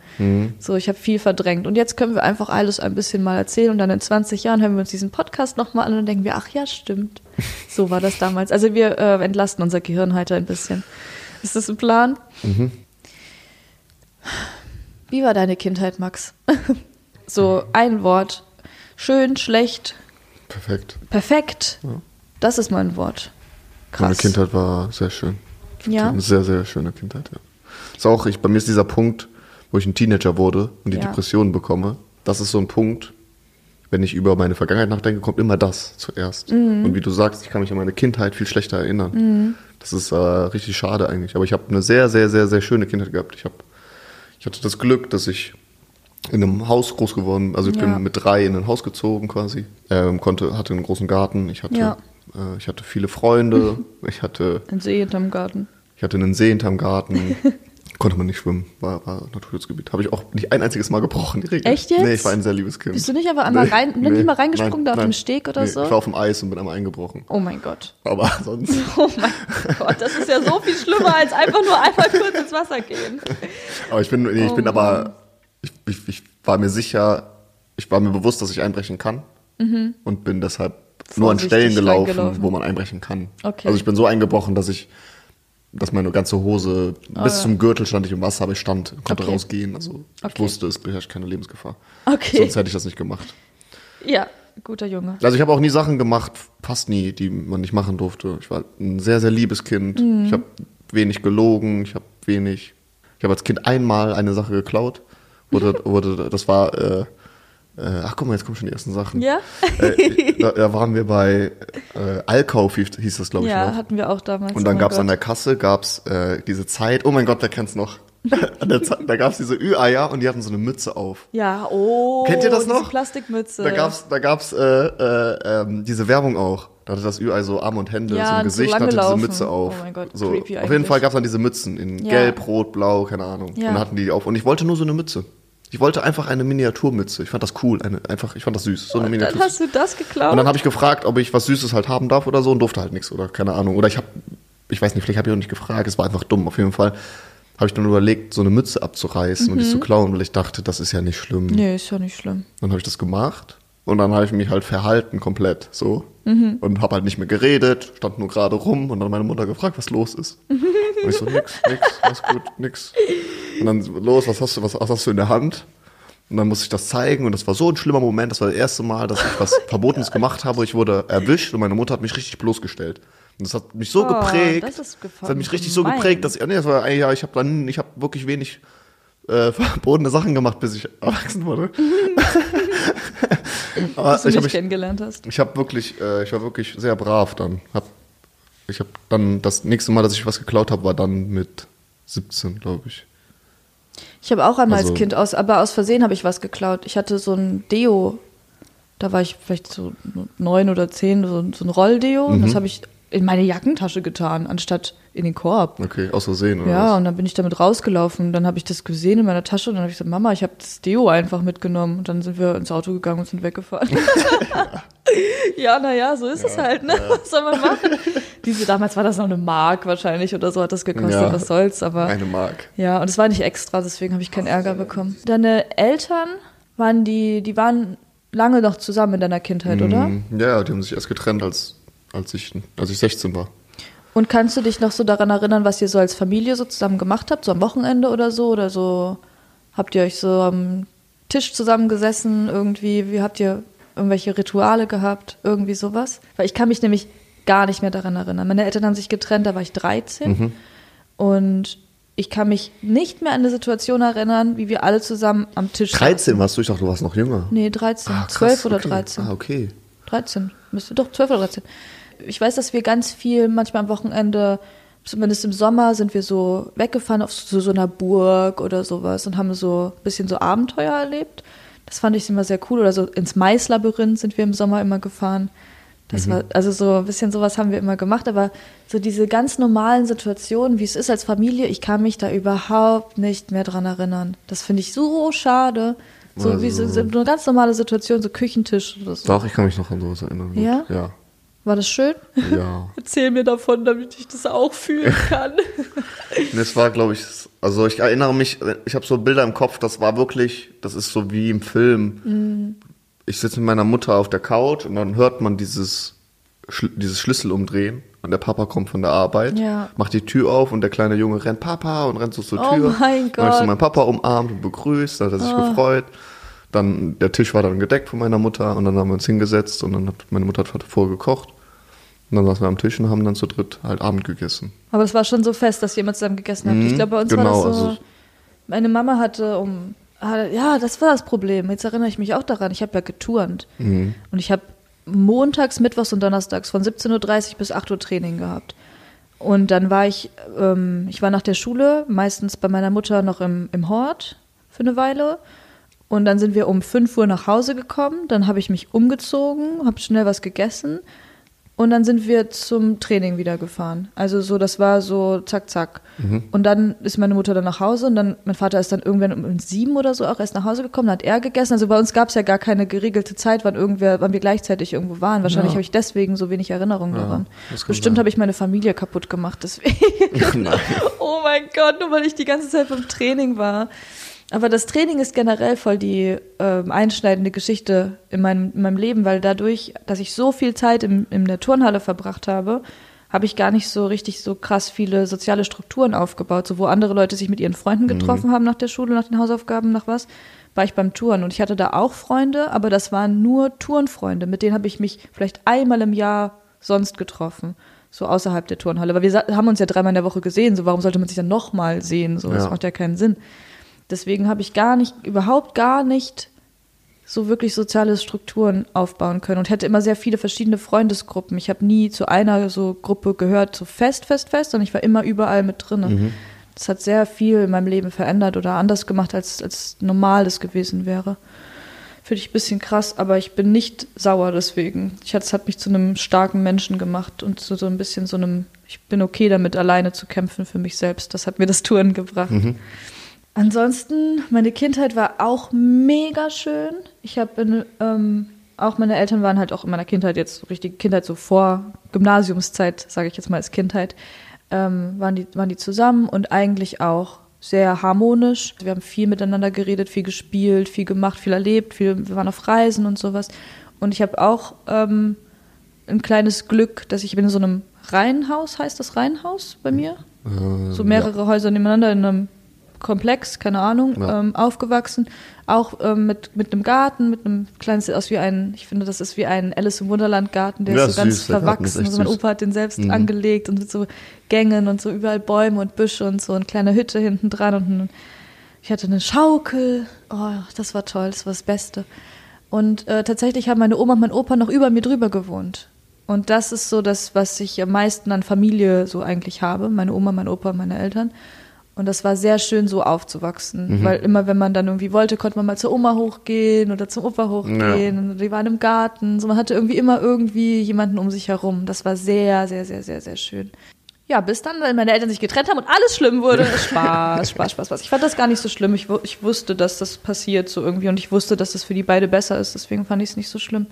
So, ich habe viel verdrängt. Und jetzt können wir einfach alles ein bisschen mal erzählen und dann in 20 Jahren hören wir uns diesen Podcast nochmal an und denken wir, ach ja, stimmt. So war das damals. Also wir äh, entlasten unser Gehirn heute ein bisschen. Ist das ein Plan? Wie war deine Kindheit, Max? *laughs* so ein Wort. Schön, schlecht, Perfekt. Perfekt. Das ist mein Wort. Krass. Meine Kindheit war sehr schön. Ja. Eine sehr, sehr schöne Kindheit, ja. Ist auch, ich, bei mir ist dieser Punkt, wo ich ein Teenager wurde und die Ja. Depressionen bekomme. Das ist so ein Punkt, wenn ich über meine Vergangenheit nachdenke, kommt immer das zuerst. Mhm. Und wie du sagst, ich kann mich an meine Kindheit viel schlechter erinnern. Das ist äh, richtig schade eigentlich. Aber ich habe eine sehr, sehr, sehr, sehr schöne Kindheit gehabt. Ich, hab, ich hatte das Glück, dass ich in einem Haus groß geworden bin. Also ich Ja. bin mit drei in ein Haus gezogen quasi. Ähm, konnte, hatte einen großen Garten. Ich hatte, Ja. äh, ich hatte viele Freunde. ich hatte Ein See hinterm Garten. ich hatte einen See hinterm Garten. *laughs* Konnte man nicht schwimmen, war, war Naturschutzgebiet. Habe ich auch nicht ein einziges Mal gebrochen, die Regel. Echt jetzt? Nee, ich war ein sehr liebes Kind. Bist du nicht aber einmal rein- nicht mal reingesprungen da auf dem Steg oder nee, so? Ich war auf dem Eis und bin einmal eingebrochen. Oh mein Gott. Aber sonst. *laughs* Oh mein Gott, das ist ja so viel schlimmer, als einfach nur einmal kurz ins Wasser gehen. Aber ich bin, nee, ich Oh bin Mann. aber. Ich, ich, ich war mir sicher, ich war mir bewusst, dass ich einbrechen kann und bin deshalb nur an Stellen gelaufen, wo man einbrechen kann. Okay. Also ich bin so eingebrochen, dass ich, dass meine ganze Hose bis ja. zum Gürtel stand ich im Wasser, aber ich stand, konnte Okay. rausgehen. Also ich Okay. wusste, es beherrscht keine Lebensgefahr. Okay. Sonst hätte ich das nicht gemacht. Ja, guter Junge. Also ich habe auch nie Sachen gemacht, fast nie, die man nicht machen durfte. Ich war ein sehr, sehr liebes Kind. Mhm. Ich habe wenig gelogen, ich habe wenig. Ich habe als Kind einmal eine Sache geklaut. Wurde, *laughs* wurde, das war, äh, ach guck mal, jetzt kommen schon die ersten Sachen. Ja? Äh, da, da waren wir bei äh, Alkauf, hieß das, glaube ich, Ja, noch. hatten wir auch damals. Und dann oh gab's an Gott. der Kasse gab's äh, diese Zeit, oh mein Gott, wer kennt's noch? *laughs* an der Zeit, da gab's diese Ü-Eier und die hatten so eine Mütze auf. Ja, oh. Kennt ihr das diese noch? Plastikmütze. Da gab's, da gab's äh, äh, ähm, diese Werbung auch. Da hatte das Ü-Ei so Arme und Hände, Ja, so ein so Gesicht, lang hatte diese gelaufen. Mütze auf. Oh mein Gott, so, creepy auf jeden eigentlich. Fall gab's dann diese Mützen in Ja. Gelb, Rot, Blau, keine Ahnung. Ja. Und dann hatten die auf. Und ich wollte nur so eine Mütze. Ich wollte einfach eine Miniaturmütze. Ich fand das cool. Eine, einfach, ich fand das süß. So eine Und dann Miniatur. hast du das geklaut? Und dann habe ich gefragt, ob ich was Süßes halt haben darf oder so und durfte halt nichts oder keine Ahnung. Oder ich habe, ich weiß nicht, vielleicht habe ich auch nicht gefragt, es war einfach dumm. Auf jeden Fall habe ich dann überlegt, so eine Mütze abzureißen und die zu klauen, weil ich dachte, das ist ja nicht schlimm. nee, ist ja nicht schlimm. Dann habe ich das gemacht und dann habe ich mich halt verhalten komplett so und habe halt nicht mehr geredet, stand nur gerade rum und dann meine Mutter gefragt, was los ist. Und ich so nix, nix, alles gut, nix. Und dann so, los, was hast du, was, was hast du in der Hand? Und dann musste ich das zeigen und das war so ein schlimmer Moment. Das war das erste Mal, dass ich was *laughs* Verbotenes gemacht habe. Ich wurde erwischt und meine Mutter hat mich richtig bloßgestellt. Und das hat mich so Oh, geprägt. das ist das hat mich richtig so gemein. geprägt, dass ich, nee, das war, ja, ich habe dann, ich habe wirklich wenig äh, *laughs* verbotene Sachen gemacht, bis ich erwachsen wurde. *laughs* *laughs* Dass du ich mich habe mich kennengelernt hast. ich habe wirklich, äh, ich war wirklich sehr brav dann. Hab, ich habe dann das nächste Mal, dass ich was geklaut habe, war dann mit 17, glaube ich. Ich habe auch einmal Also- als Kind aus, aber aus Versehen habe ich was geklaut. Ich hatte so ein Deo, da war ich vielleicht so neun oder zehn, so, so ein Rolldeo. Und Mhm. das habe ich in meine Jackentasche getan, anstatt in den Korb. Okay, aus Versehen oder Ja, was? und dann bin ich damit rausgelaufen. Dann habe ich das gesehen in meiner Tasche und dann habe ich gesagt, Mama, ich habe das Deo einfach mitgenommen. Und dann sind wir ins Auto gegangen und sind weggefahren. *laughs* ja, naja, so ist es halt, ne? *laughs* Was soll man machen? Diese, damals war das noch eine Mark wahrscheinlich oder so hat das gekostet, Ja. was soll's, aber. Eine Mark. Ja, und es war nicht extra, deswegen habe ich keinen Ärger bekommen. Deine Eltern waren die, die waren lange noch zusammen in deiner Kindheit, oder? Mhm. Ja, die haben sich erst getrennt, als, als, ich, als ich 16 war. Und kannst du dich noch so daran erinnern, was ihr so als Familie so zusammen gemacht habt, so am Wochenende oder so? Oder so habt ihr euch so am Tisch zusammengesessen irgendwie? Wie habt ihr irgendwelche Rituale gehabt? Irgendwie sowas? Weil ich kann mich nämlich gar nicht mehr daran erinnern. Meine Eltern haben sich getrennt, da war ich 13. Und ich kann mich nicht mehr an eine Situation erinnern, wie wir alle zusammen am Tisch 13 warst du? Ich dachte, du warst noch jünger. Nee, 13. Ah, krass, 12 oder okay. 13. Ah, okay. 13. Müsste doch 12 oder 13. Ich weiß, dass wir ganz viel, manchmal am Wochenende, zumindest im Sommer, sind wir so weggefahren auf so, so einer Burg oder sowas und haben so ein bisschen so Abenteuer erlebt. Das fand ich immer sehr cool. Oder so ins Maislabyrinth sind wir im Sommer immer gefahren. Das war, also so ein bisschen sowas haben wir immer gemacht, aber so diese ganz normalen Situationen, wie es ist als Familie, ich kann mich da überhaupt nicht mehr dran erinnern. Das finde ich so schade. So wie so, so eine ganz normale Situation, so Küchentisch oder so. Doch, ich kann mich noch an sowas erinnern. Ja? Ja. War das schön? Ja. *laughs* Erzähl mir davon, damit ich das auch fühlen *laughs* kann. Und es war, glaube ich, also ich erinnere mich, ich habe so Bilder im Kopf, das war wirklich, das ist so wie im Film. Mhm. Ich sitze mit meiner Mutter auf der Couch und dann hört man dieses, dieses Schlüssel umdrehen und der Papa kommt von der Arbeit, Ja. macht die Tür auf und der kleine Junge rennt Papa und rennt so zur Oh Tür. mein Dann hab ich so Gott. meinen Papa umarmt und begrüßt, dann hat er sich gefreut. Dann, der Tisch war dann gedeckt von meiner Mutter und dann haben wir uns hingesetzt und dann hat meine Mutter hat vorgekocht. Und dann saßen wir am Tisch und haben dann zu dritt halt Abend gegessen. Aber es war schon so fest, dass ihr immer zusammen gegessen ich Mhm, glaube, bei uns genau, war das so. also- meine Mama hatte um. hatte- Ja, das war das Problem. Jetzt erinnere ich mich auch daran. Ich habe ja geturnt. Mhm. Und ich habe montags, mittwochs und donnerstags von 17.30 Uhr bis 8 Uhr Training gehabt. Und dann war ich, ähm, ich war nach der Schule, meistens bei meiner Mutter noch im, im Hort für eine Weile. Und dann sind wir um 5 Uhr nach Hause gekommen. Dann habe ich mich umgezogen, habe schnell was gegessen. Und dann sind wir zum Training wieder gefahren. Also so, das war so zack, zack. Und dann ist meine Mutter dann nach Hause und dann, mein Vater ist dann irgendwann um sieben oder so auch erst nach Hause gekommen, dann hat er gegessen. Also bei uns gab es ja gar keine geregelte Zeit, wann irgendwer, wann wir gleichzeitig irgendwo waren. Wahrscheinlich Ja. habe ich deswegen so wenig Erinnerung Ja, daran. Bestimmt habe ich meine Familie kaputt gemacht, deswegen. *laughs* *laughs* Oh mein Gott, nur weil ich die ganze Zeit beim Training war. Aber das Training ist generell voll die ähm, einschneidende Geschichte in meinem, in meinem Leben, weil dadurch, dass ich so viel Zeit im, in der Turnhalle verbracht habe, habe ich gar nicht so richtig so krass viele soziale Strukturen aufgebaut, so wo andere Leute sich mit ihren Freunden getroffen haben nach der Schule, nach den Hausaufgaben, nach was, war ich beim Touren. Und ich hatte da auch Freunde, aber das waren nur Turnfreunde, mit denen habe ich mich vielleicht einmal im Jahr sonst getroffen, so außerhalb der Turnhalle, weil wir haben uns ja dreimal in der Woche gesehen, so warum sollte man sich dann nochmal sehen, so das Ja. macht ja keinen Sinn. Deswegen habe ich gar nicht, überhaupt gar nicht so wirklich soziale Strukturen aufbauen können und hätte immer sehr viele verschiedene Freundesgruppen. Ich habe nie zu einer so Gruppe gehört, so fest, fest, fest, sondern ich war immer überall mit drin. Das hat sehr viel in meinem Leben verändert oder anders gemacht, als, als normal das gewesen wäre. Finde ich ein bisschen krass, aber ich bin nicht sauer deswegen. Ich, es hat mich zu einem starken Menschen gemacht und zu so ein bisschen so einem, ich bin okay damit, alleine zu kämpfen für mich selbst. Das hat mir das Touren gebracht. Ansonsten, meine Kindheit war auch mega schön. Ich habe ähm, auch meine Eltern waren halt auch in meiner Kindheit jetzt so richtige Kindheit so vor Gymnasiumszeit, sage ich jetzt mal als Kindheit, ähm, waren die waren die zusammen und eigentlich auch sehr harmonisch. Wir haben viel miteinander geredet, viel gespielt, viel gemacht, viel erlebt, viel, wir waren auf Reisen und sowas. Und ich habe auch ähm, ein kleines Glück, dass ich bin in so einem Reihenhaus, heißt das Reihenhaus bei mir? Äh, so mehrere Häuser nebeneinander in einem Komplex, keine Ahnung, Ja. ähm, aufgewachsen. Auch ähm, mit, mit einem Garten, mit einem kleinen, sieht aus wie ein, ich finde, das ist wie ein Alice im Wunderland Garten, der Ja, ist so ganz süß, verwachsen. Also mein. Opa hat den selbst Mhm. angelegt und mit so Gängen und so überall Bäume und Büsche und so eine kleine Hütte hinten dran und ein, ich hatte eine Schaukel. Oh, das war toll, das war das Beste. Und äh, tatsächlich haben meine Oma und mein Opa noch über mir drüber gewohnt. Und das ist so das, was ich am meisten an Familie so eigentlich habe. Meine Oma, mein Opa, meine Eltern. Und das war sehr schön, so aufzuwachsen. Weil immer, wenn man dann irgendwie wollte, konnte man mal zur Oma hochgehen oder zum Opa hochgehen. Und die waren im Garten. So, man hatte irgendwie immer irgendwie jemanden um sich herum. Das war sehr, sehr, sehr, sehr, sehr schön. Ja, bis dann, weil meine Eltern sich getrennt haben und alles schlimm wurde. *laughs* Spaß, Spaß, Spaß, Spaß. Ich fand das gar nicht so schlimm. Ich, ich wusste, dass das passiert so irgendwie und ich wusste, dass das für die beide besser ist. Deswegen fand ich es nicht so schlimm.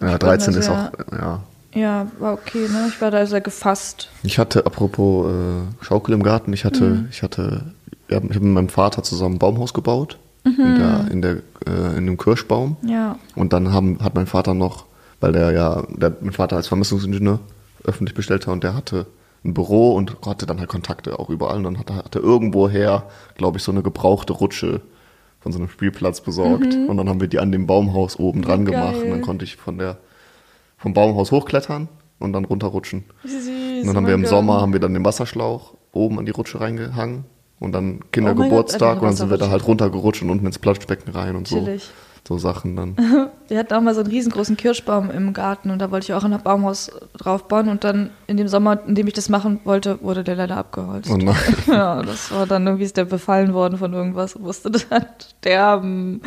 Ja, war 13 da ist auch, ja. Ja, war okay, ne? Ich war da sehr gefasst. Ich hatte, apropos äh, Schaukel im Garten, ich hatte, Mhm. ich hatte, ich habe mit meinem Vater zusammen ein Baumhaus gebaut. Mhm. In, der, in, der, äh, in dem Kirschbaum. Ja. Und dann haben, hat mein Vater noch, weil der ja, der, mein Vater als Vermessungsingenieur öffentlich bestellter und der hatte ein Büro und hatte dann halt Kontakte auch überall. Und dann hat er hatte irgendwoher, glaube ich, so eine gebrauchte Rutsche von so einem Spielplatz besorgt. Und dann haben wir die an dem Baumhaus oben dran gemacht. Und dann konnte ich von der, vom Baumhaus hochklettern und dann runterrutschen. Süß, Und dann haben wir im Sommer haben wir dann den Wasserschlauch oben an die Rutsche reingehangen und dann Oh Gott, Kindergeburtstag einfach und dann sind wir da halt runtergerutscht und unten ins Planschbecken rein und so. Chillig. So Sachen dann. *laughs* Wir hatten auch mal so einen riesengroßen Kirschbaum im Garten und da wollte ich auch ein Baumhaus draufbauen und dann in dem Sommer, in dem ich das machen wollte, wurde der leider abgeholzt. Oh nein. *laughs* Ja, das war dann irgendwie ist der befallen worden von irgendwas und musste *laughs* dann sterben.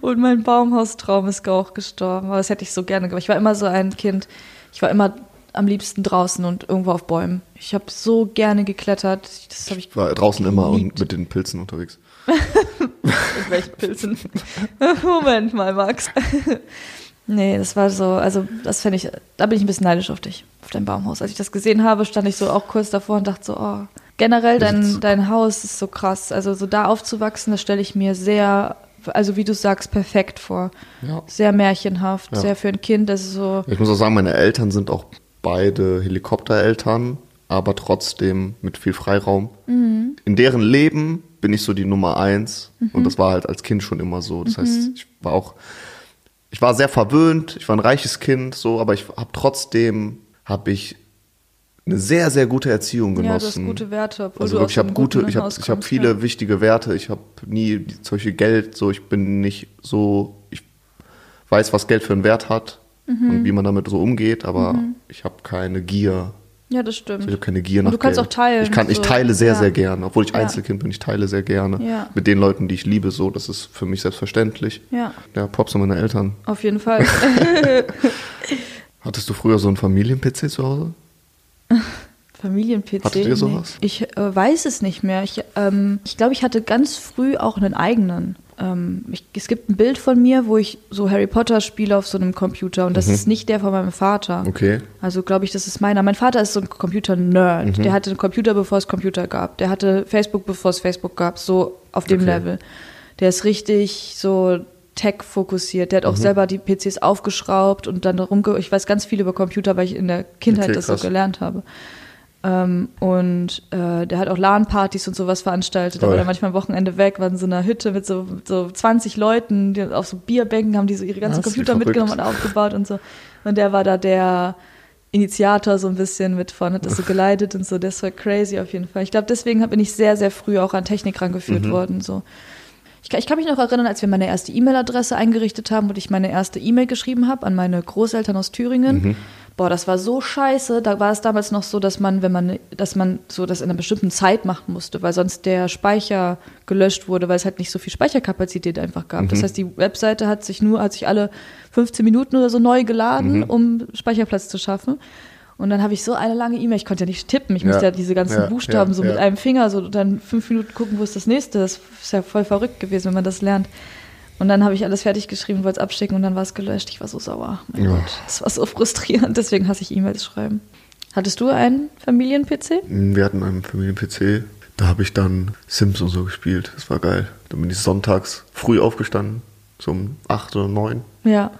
Und mein Baumhaustraum ist auch gestorben. Aber das hätte ich so gerne gemacht. Ich war immer so ein Kind. Ich war immer am liebsten draußen und irgendwo auf Bäumen. Ich habe so gerne geklettert. Das habe ich Ich war draußen immer geliebt. und mit den Pilzen unterwegs. *laughs* Mit welchen Pilzen? *laughs* Moment mal, Max. *laughs* nee, das war so, also das fände ich, da bin ich ein bisschen neidisch auf dich, auf dein Baumhaus. Als ich das gesehen habe, stand ich so auch kurz davor und dachte so, oh, generell dein, dein Haus ist so krass. Also so da aufzuwachsen, das stelle ich mir sehr, also wie du sagst, perfekt vor. Ja. Sehr märchenhaft, Ja. sehr für ein Kind, das ist so, Ich muss auch sagen, meine Eltern sind auch beide Helikoptereltern, aber trotzdem mit viel Freiraum. Mhm. In deren Leben bin ich so die Nummer eins und das war halt als Kind schon immer so. Mhm. Das heißt, ich war auch, ich war sehr verwöhnt, ich war ein reiches Kind, so, aber ich habe trotzdem, habe ich eine sehr, sehr gute Erziehung ja, genossen. du hast gute Werte. Also du wirklich, ich habe gute, ich habe ich hab viele ja. wichtige Werte. Ich habe nie solche Geld, so ich bin nicht so, ich weiß, was Geld für einen Wert hat Mhm. und wie man damit so umgeht, aber ich habe keine Gier. Ja, das stimmt. Ich habe keine Gier Und nach du kannst Geld. auch teilen, Ich kann, ich so. teile sehr, Ja. sehr gerne, obwohl ich Ja. Einzelkind bin. Ich teile sehr gerne Ja. mit den Leuten, die ich liebe. So, das ist für mich selbstverständlich. Ja, Ja, Props an meine Eltern. auf jeden Fall. *laughs* Hattest du früher so einen Familien-PC zu Hause? *laughs* Familien-PC. Hattet ihr sowas? Ich äh, weiß es nicht mehr. Ich ähm, ich glaube, ich hatte ganz früh auch einen eigenen. Ähm, ich, es gibt ein Bild von mir, wo ich so Harry Potter spiele auf so einem Computer und das ist nicht der von meinem Vater. Mhm. Okay. Also glaube ich, das ist meiner. Mein Vater ist so ein Computer-Nerd. Mhm. Der hatte einen Computer, bevor es Computer gab. Der hatte Facebook, bevor es Facebook gab. So auf dem Okay. Level. Der ist richtig so Tech-fokussiert. Der hat auch Mhm. selber die PCs aufgeschraubt und dann rumge... Ich weiß ganz viel über Computer, weil ich in der Kindheit Okay, das so gelernt habe. Ähm, und äh, der hat auch LAN-Partys und sowas veranstaltet. Da war er manchmal am Wochenende weg, war in so einer Hütte mit so, so 20 Leuten, die auf so Bierbänken haben die so ihre ganzen wie Computer mitgenommen und aufgebaut und so. Und der war da der Initiator so ein bisschen mit von, hat das so geleitet und so. Das war crazy auf jeden Fall. Ich glaube, deswegen bin ich sehr, sehr früh auch an Technik rangeführt Mhm. worden. So. Ich, kann- ich kann mich noch erinnern, als wir meine erste E-Mail-Adresse eingerichtet haben und ich meine erste E-Mail geschrieben habe an meine Großeltern aus Thüringen. Mhm. Boah, das war so scheiße. Da war es damals noch so, dass man, wenn man, dass man so das in einer bestimmten Zeit machen musste, weil sonst der Speicher gelöscht wurde, weil es halt nicht so viel Speicherkapazität einfach gab. Mhm. Das heißt, die Webseite hat sich nur, hat sich alle 15 Minuten oder so neu geladen, Mhm. um Speicherplatz zu schaffen. Und dann habe ich so eine lange E-Mail, ich konnte ja nicht tippen, ich Ja. musste ja diese ganzen Ja, Buchstaben ja, so mit einem Finger, so dann fünf Minuten gucken, wo ist das nächste. Das ist ja voll verrückt gewesen, wenn man das lernt. Und dann habe ich alles fertig geschrieben, wollte es abschicken und dann war es gelöscht. Ich war so sauer. Mein Ja. Gott, das war so frustrierend. Deswegen hasse ich E-Mails schreiben. Hattest du einen Familien-PC? Wir hatten einen Familien-PC. Da habe ich dann Sims und so gespielt. Das war geil. Dann bin ich sonntags früh aufgestanden, so um 8 oder 9. Ja.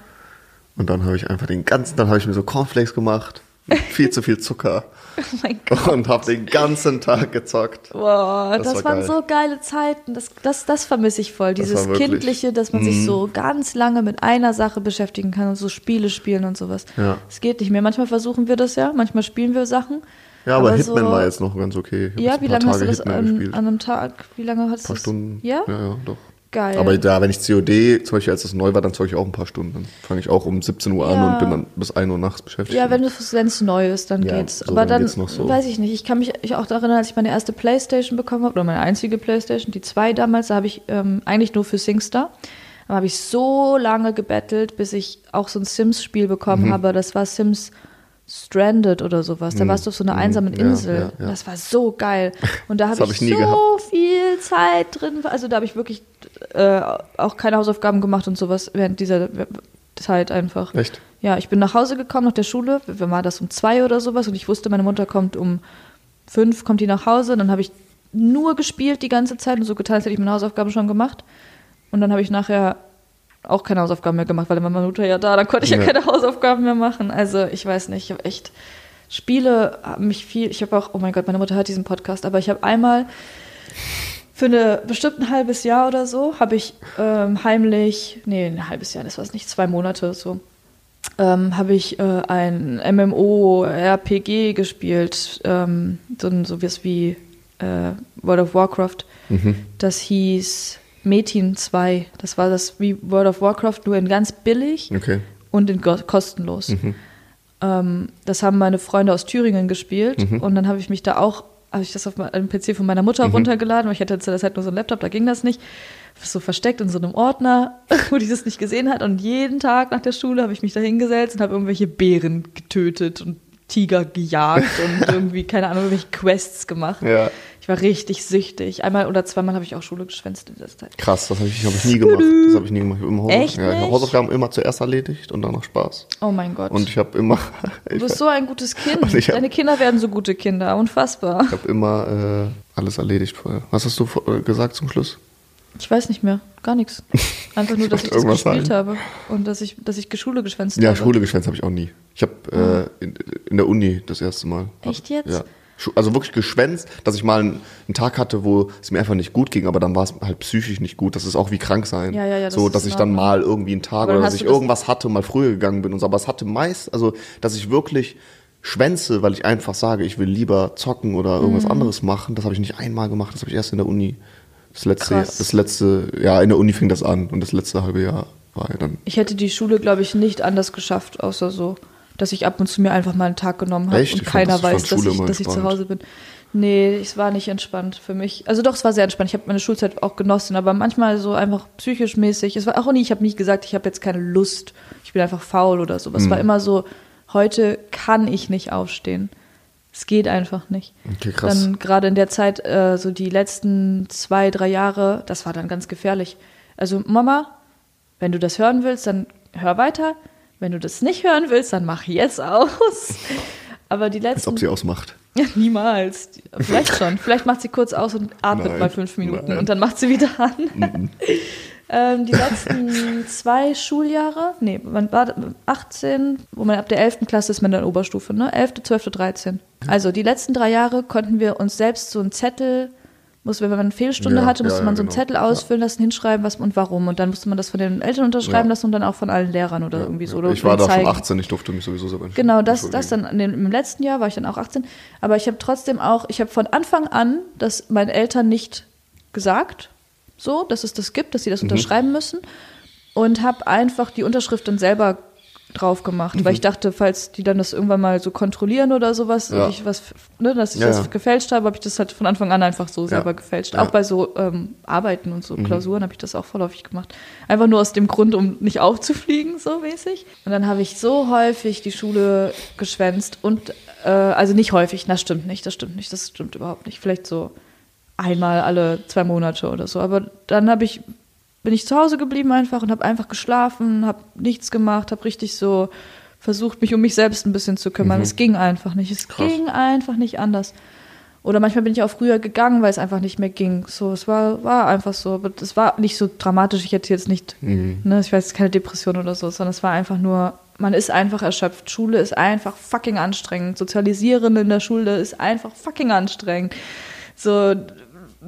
Und dann habe ich einfach den ganzen, dann habe ich mir so Cornflakes gemacht. Viel zu viel Zucker. *laughs* Oh mein Gott. Und habe den ganzen Tag gezockt. Boah, Das das, war waren geil. so geile Zeiten. Das, das, das vermisse ich voll. Dieses Kindliche, dass man sich Mhm. so ganz lange mit einer Sache beschäftigen kann und so Spiele spielen und sowas. Ja. Es geht nicht mehr. Manchmal versuchen wir das ja, manchmal spielen wir Sachen. Ja, aber, Aber Hitman so- war jetzt noch ganz okay. Ja, wie ein paar lange hast du Tage das an, an einem Tag? Wie lange Ein paar du das? Stunden. Ja? Ja, ja, doch. Geil. Aber da, wenn ich COD, zum Beispiel als das neu war, dann zocke ich auch ein paar Stunden. Dann fange ich auch um 17 Uhr an Ja. und bin dann bis 1 Uhr nachts beschäftigt. Ja, wenn es wenn es neu ist, dann Ja, geht's. so, Aber dann dann, so. weiß ich nicht. Ich kann mich ich auch daran erinnern, als ich meine erste Playstation bekommen habe, oder meine einzige Playstation, die zwei damals, da habe ich ähm, eigentlich nur für SingStar. Da habe ich so lange gebettelt, bis ich auch so ein Sims-Spiel bekommen Mhm. habe. Das war Sims Stranded oder sowas. Da Mhm. warst du auf so einer Mhm. einsamen Insel. ja, ja. Das war so geil. Und da habe hab ich, ich nie so gehabt. viel Zeit drin. Also da habe ich wirklich äh, auch keine Hausaufgaben gemacht und sowas während dieser Zeit einfach. Echt? Ja, ich bin nach Hause gekommen nach der Schule, wann war das um zwei oder sowas und ich wusste, meine Mutter kommt um fünf, kommt die nach Hause und dann habe ich nur gespielt die ganze Zeit und so getan, als hätte ich meine Hausaufgaben schon gemacht. Und dann habe ich nachher auch keine Hausaufgaben mehr gemacht, weil dann war meine Mutter ja da, dann konnte ich ja, Ja. keine Hausaufgaben mehr machen. Also ich weiß nicht, ich habe echt Spiele haben mich viel, ich habe auch, oh mein Gott, meine Mutter hört diesen Podcast, aber ich habe einmal für eine bestimmt ein halbes Jahr oder so habe ich ähm, heimlich, nee, ein halbes Jahr, das war es nicht, zwei Monate so, ähm, habe ich äh, ein MMO-RPG gespielt, ähm, so, so wie äh, World of Warcraft. Mhm. Das hieß Metin 2. Das war das wie World of Warcraft, nur in ganz billig Okay. und in kostenlos. Mhm. Ähm, das haben meine Freunde aus Thüringen gespielt Mhm. und dann habe ich mich da auch, habe ich das auf einem PC von meiner Mutter Mhm. runtergeladen, weil ich hatte zu der Zeit nur so einen Laptop, da ging das nicht. So versteckt in so einem Ordner, *laughs* wo die das nicht gesehen hat. Und jeden Tag nach der Schule habe ich mich da hingesetzt und habe irgendwelche Bären getötet und Tiger gejagt und *laughs* irgendwie, keine Ahnung, irgendwelche Quests gemacht. Ja. Ich war richtig süchtig. Einmal oder zweimal habe ich auch Schule geschwänzt in der Zeit. Krass, das habe ich, hab ich nie gemacht. Das habe ich nie gemacht. Ich immer Hausauf- Echt ja, ich hab nicht? Hausaufgaben immer zuerst erledigt und dann noch Spaß. Oh mein Gott. Und ich habe immer, du *laughs* ich bist so ein gutes *laughs* Kind. Ich hab- Deine Kinder werden so gute Kinder. Unfassbar. habe immer äh, alles erledigt vorher. Was hast du äh, gesagt zum Schluss? Ich weiß nicht mehr. Gar nichts. Einfach nur, *laughs* dass ich das gespielt sagen. habe. Und dass ich, dass ich Schule geschwänzt Ja, habe. Schule geschwänzt habe ich auch nie. Ich habe äh, in, in der Uni das erste Mal. Echt jetzt? Ja. Also wirklich geschwänzt, dass ich mal einen, einen Tag hatte, wo es mir einfach nicht gut ging, aber dann war es halt psychisch nicht gut. Das ist auch wie krank sein. Ja, ja, ja, das so, dass ich dann mal irgendwie einen Tag oder dass ich das- irgendwas hatte, mal früher gegangen bin und so. Aber es hatte meist, also dass ich wirklich schwänze, weil ich einfach sage, ich will lieber zocken oder irgendwas Mhm. anderes machen. Das habe ich nicht einmal gemacht, das habe ich erst in der Uni. Das letzte, Krass. das letzte, ja, in der Uni fing das an und das letzte halbe Jahr war ja dann. Ich hätte die Schule, glaube ich, nicht anders geschafft, außer so, dass ich ab und zu mir einfach mal einen Tag genommen habe und Ich keiner fand weiß, dass ich, dass ich zu. Hause bin. Nee, es war nicht entspannt für mich. Also doch, es war sehr entspannt. Ich habe meine Schulzeit auch genossen, aber manchmal so einfach psychisch mäßig. Es war auch nie, ich habe nicht gesagt, ich habe jetzt keine Lust, ich bin einfach faul oder so. Es Mhm. war immer so, heute kann ich nicht aufstehen. Es geht einfach nicht. Okay, krass. Dann gerade in der Zeit, äh, so die letzten zwei, drei Jahre, das war dann ganz gefährlich. Also Mama, wenn du das hören willst, dann hör weiter. Wenn du das nicht hören willst, dann mach jetzt aus. *laughs* Aber die Als letzten. ob sie ausmacht. Ja, *laughs* niemals. Vielleicht schon. Vielleicht macht sie kurz aus und atmet Nein, mal fünf Minuten nein. und dann macht sie wieder an. *laughs* ähm, die letzten *laughs* zwei Schuljahre, nee, man war 18, wo man ab der 11. Klasse ist man dann Oberstufe, ne? 11., 12., 13. Also die letzten drei Jahre konnten wir uns selbst so einen Zettel, muss, wenn man eine Fehlstunde Ja, hatte, musste ja, man so einen genau. Zettel ausfüllen lassen, hinschreiben, was und warum. Und dann musste man das von den Eltern unterschreiben Ja. lassen und dann auch von allen Lehrern oder irgendwie so. Oder ich war da schon zeigen. 18, ich durfte mich sowieso selber entscheiden. Genau, das, das dann in dem, im letzten Jahr war ich dann auch 18. Aber ich habe trotzdem auch, ich habe von Anfang an das meinen Eltern nicht gesagt, so, dass es das gibt, dass sie das Mhm. unterschreiben müssen. Und habe einfach die Unterschrift dann selber drauf gemacht, weil ich dachte, falls die dann das irgendwann mal so kontrollieren oder sowas, Mhm. Ja. ich was, ne, dass ich Ja, das ja. gefälscht habe, habe ich das halt von Anfang an einfach so selber gefälscht. Mhm. Auch bei so ähm, Arbeiten und so Klausuren habe ich das auch vorläufig gemacht. Einfach nur aus dem Grund, um nicht aufzufliegen, so mäßig. Und dann habe ich so häufig die Schule geschwänzt und, äh, also nicht häufig, das stimmt nicht, das stimmt nicht, das stimmt überhaupt nicht. Vielleicht so einmal alle zwei Monate oder so. Aber dann habe ich, bin ich zu Hause geblieben einfach und habe einfach geschlafen, habe nichts gemacht, habe richtig so versucht, mich um mich selbst ein bisschen zu kümmern. Es ging einfach nicht. Es Krass. ging einfach nicht anders. Oder manchmal bin ich auch früher gegangen, weil es einfach nicht mehr ging. So, es war, war einfach so. Aber es war nicht so dramatisch. Ich hätte jetzt nicht, ne, ich weiß, keine Depression oder so, sondern es war einfach nur, man ist einfach erschöpft. Schule ist einfach fucking anstrengend. Sozialisieren in der Schule ist einfach fucking anstrengend. So,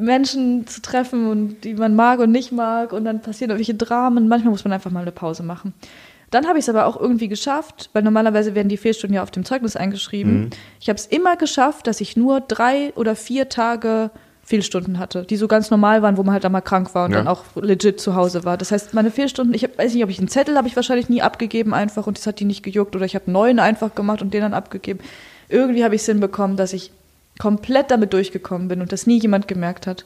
Menschen zu treffen und die man mag und nicht mag und dann passieren irgendwelche Dramen. Manchmal muss man einfach mal eine Pause machen. Dann habe ich es aber auch irgendwie geschafft, weil normalerweise werden die Fehlstunden ja auf dem Zeugnis eingeschrieben. Ich habe es immer geschafft, dass ich nur drei oder vier Tage Fehlstunden hatte, die so ganz normal waren, wo man halt einmal krank war und Ja. dann auch legit zu Hause war. Das heißt, meine Fehlstunden, ich hab, weiß nicht, ob ich einen Zettel habe ich wahrscheinlich nie abgegeben einfach und das hat die nicht gejuckt oder ich habe neuen einfach gemacht und den dann abgegeben. Irgendwie habe ich es hinbekommen, dass ich komplett damit durchgekommen bin und das nie jemand gemerkt hat.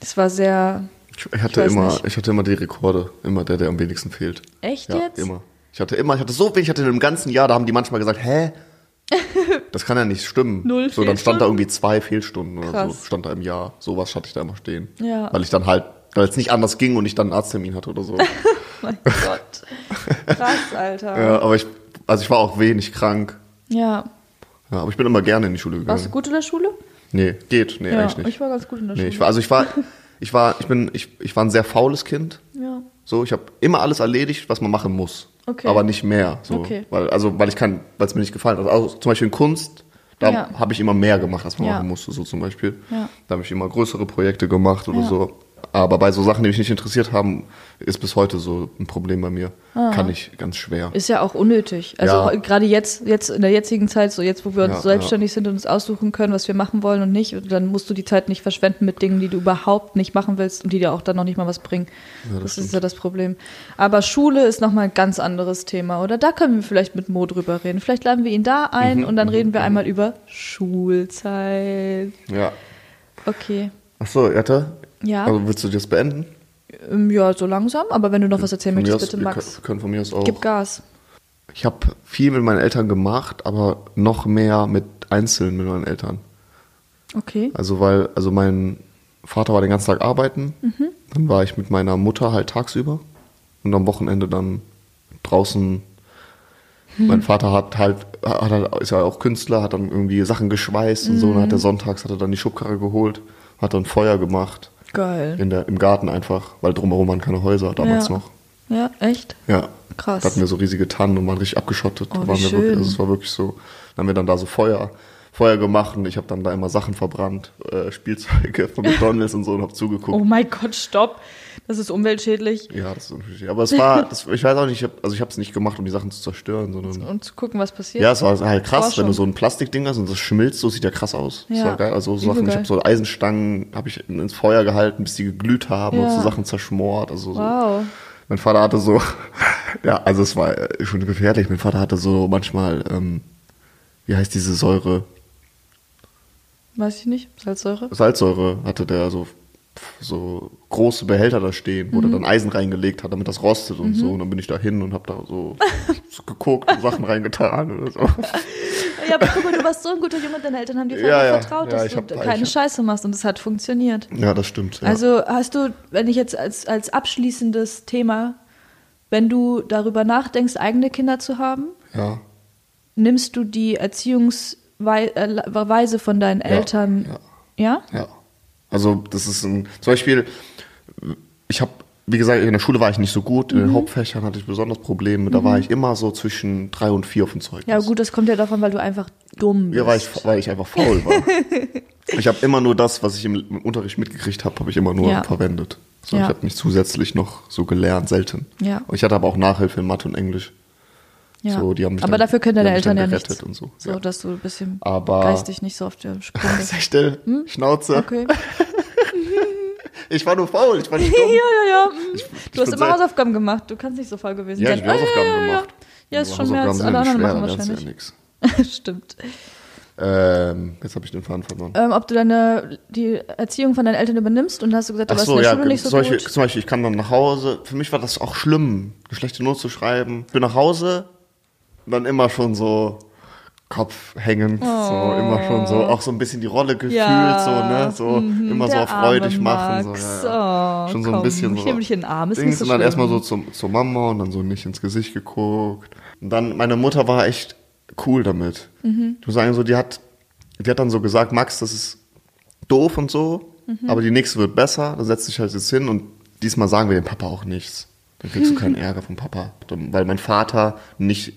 Das war sehr Ich hatte, weiß immer, nicht. ich hatte immer die Rekorde. Immer der, der am wenigsten fehlt. echt Ja, jetzt? immer. Ich hatte immer, ich hatte so wenig, ich hatte im ganzen Jahr, da haben die manchmal gesagt, hä? *laughs* Das kann ja nicht stimmen. Null so, dann stand da irgendwie zwei Fehlstunden oder Krass. so, stand da im Jahr. Sowas hatte ich da immer stehen. Ja. Weil ich dann halt, weil es nicht anders ging und ich dann einen Arzttermin hatte oder so. *laughs* Mein Gott. Krass, Alter. ja, aber ich, also ich war auch wenig krank. Ja. Ja, aber ich bin immer gerne in die Schule gegangen. Warst du gut in der Schule? Nee, geht, nee, ja, eigentlich nicht. ich war ganz gut in der nee, Schule. ich war, also ich war, ich war, ich bin, ich, ich war ein sehr faules Kind. ja. So, ich habe immer alles erledigt, was man machen muss. Okay. Aber nicht mehr. So. Okay. Weil, also, weil ich kann, weil es mir nicht gefallen hat. Also, zum Beispiel in Kunst, da Ja. habe ich immer mehr gemacht, als man Ja. machen musste, so zum Beispiel. Ja. Da habe ich immer größere Projekte gemacht oder so. Aber bei so Sachen, die mich nicht interessiert haben, ist bis heute so ein Problem bei mir. Kann ich ganz schwer. Ist ja auch unnötig. Also Ja. gerade jetzt, jetzt in der jetzigen Zeit, so jetzt, wo wir uns Ja, selbstständig sind und uns aussuchen können, was wir machen wollen und nicht, und dann musst du die Zeit nicht verschwenden mit Dingen, die du überhaupt nicht machen willst und die dir auch dann noch nicht mal was bringen. das ist ja das Problem. Aber Schule ist nochmal ein ganz anderes Thema, oder? Da können wir vielleicht mit Mo drüber reden. Vielleicht laden wir ihn da ein und dann reden wir einmal über Schulzeit. Ja. Okay. Ach so, Jette? Ja. Also willst du das beenden? Ähm, Ja, so langsam, aber wenn du noch was erzählen Von möchtest, aus, bitte, wir Max. können, können von mir aus auch. Gib Gas. Ich habe viel mit meinen Eltern gemacht, aber noch mehr mit einzeln mit meinen Eltern. Okay. Also weil, also mein Vater war den ganzen Tag arbeiten, dann war ich mit meiner Mutter halt tagsüber und am Wochenende dann draußen. Mein Vater hat halt, hat halt, ist ja auch Künstler, hat dann irgendwie Sachen geschweißt und so, und dann hat er sonntags hat er dann die Schubkarre geholt, hat dann Feuer gemacht Geil. in der, im Garten einfach, weil drumherum waren keine Häuser damals Ja. noch. Ja, echt? Ja. Krass. Da hatten wir so riesige Tannen und waren richtig abgeschottet. Oh, waren wir schön. wirklich, also es war wirklich so. Dann haben wir dann da so Feuer, Feuer gemacht und ich habe dann da immer Sachen verbrannt, äh, Spielzeuge *laughs* von McDonalds und so und habe zugeguckt. Oh mein Gott, stopp. Das ist umweltschädlich. Ja, das ist natürlich. Aber es war, *laughs* das, ich weiß auch nicht, ich hab, also ich habe es nicht gemacht, um die Sachen zu zerstören, sondern. Und zu gucken, was passiert. Ja, es war halt krass, Forschung. wenn du so ein Plastikding hast und das schmilzt, so sieht ja krass aus. Das Ja, war geil. Also so Sachen, ich geil. habe so Eisenstangen, habe ich ins Feuer gehalten, bis die geglüht haben und Ja. so Sachen zerschmort. Also so. Wow. Mein Vater hatte so, *laughs* ja, also es war äh, schon gefährlich. Mein Vater hatte so manchmal, ähm, wie heißt diese Säure? Weiß ich nicht. Salzsäure? Salzsäure hatte der so, so große Behälter da stehen, Mhm. wo der dann Eisen reingelegt hat, damit das rostet und so. Und dann bin ich da hin und habe da *laughs* so, geguckt und Sachen reingetan oder so. Ja, aber guck mal, du warst so ein guter Junge, deine Eltern haben dir Ja, ja. vertraut, Ja, dass ich du ich keine hab- Scheiße machst und es hat funktioniert. Ja, das stimmt. Ja. Also hast du, wenn ich jetzt als, als abschließendes Thema, wenn du darüber nachdenkst, eigene Kinder zu haben, nimmst du die Erziehungsweise von deinen Eltern? Ja. Ja? Also das ist ein, zum Beispiel, ich habe, wie gesagt, in der Schule war ich nicht so gut, Mhm. in den Hauptfächern hatte ich besonders Probleme, da war ich immer so zwischen drei und vier auf dem Zeugnis. Ja, gut, das kommt ja davon, weil du einfach dumm bist. Ja, weil ich, weil ich einfach faul war. *laughs* ich habe immer nur das, was ich im, im Unterricht mitgekriegt habe, habe ich immer nur Ja. verwendet. So, Ja. Ich habe nicht zusätzlich noch so gelernt, selten. Ja. Und ich hatte aber auch Nachhilfe in Mathe und Englisch. Ja. So, die haben mich Aber dann- dafür können deine Eltern ja nichts. und so. So, Ja. dass du ein bisschen Aber- geistig nicht so auf der Sprung *laughs* bist. Sei still, Schnauze. Hm? Okay. *laughs* Ich war nur faul, ich war nicht *laughs* ja, dumm. ja, ja. Ich- Du ich hast bin immer Hausaufgaben gemacht. Du kannst nicht so faul gewesen Ja, sein. ich habe Hausaufgaben ja, ja, ja. gemacht. Ja, ist schon mehr als alle anderen machen du wahrscheinlich. Ja nix. Stimmt. Ähm, jetzt habe ich den Faden verloren. Ähm, ob du deine die Erziehung von deinen Eltern übernimmst und hast du gesagt, du Ach warst so, in der ja, Schule nicht so Beispiel, gut. zum Beispiel, ich kam dann nach Hause. Für mich war das auch schlimm, schlechte Note zu schreiben. Ich bin nach Hause, dann immer schon so Kopf hängend, so immer schon so, auch so ein bisschen die Rolle gefühlt, Ja, so, ne, so mhm, immer so freudig machen, so, ja. Oh, schon so komm, ein bisschen ich so. nehm dich in den Arm, ist Dings, nicht so und dann erstmal so zum, zur Mama und dann so nicht ins Gesicht geguckt. Und dann, meine Mutter war echt cool damit. Mhm. Ich muss sagen, so, die hat, die hat dann so gesagt, Max, das ist doof und so, Mhm. aber die nächste wird besser, da setzt dich halt jetzt hin und diesmal sagen wir dem Papa auch nichts. Dann kriegst du keinen Ärger *laughs* vom Papa. Weil mein Vater nicht,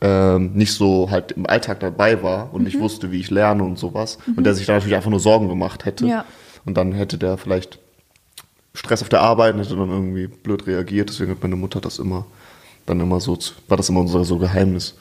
ähm, nicht so halt im Alltag dabei war und Mhm. nicht wusste, wie ich lerne und sowas. Und der sich da natürlich einfach nur Sorgen gemacht hätte. Ja. Und dann hätte der vielleicht Stress auf der Arbeit und hätte dann irgendwie blöd reagiert. Deswegen hat meine Mutter das immer, dann immer so, zu- war das immer unser so Geheimnis.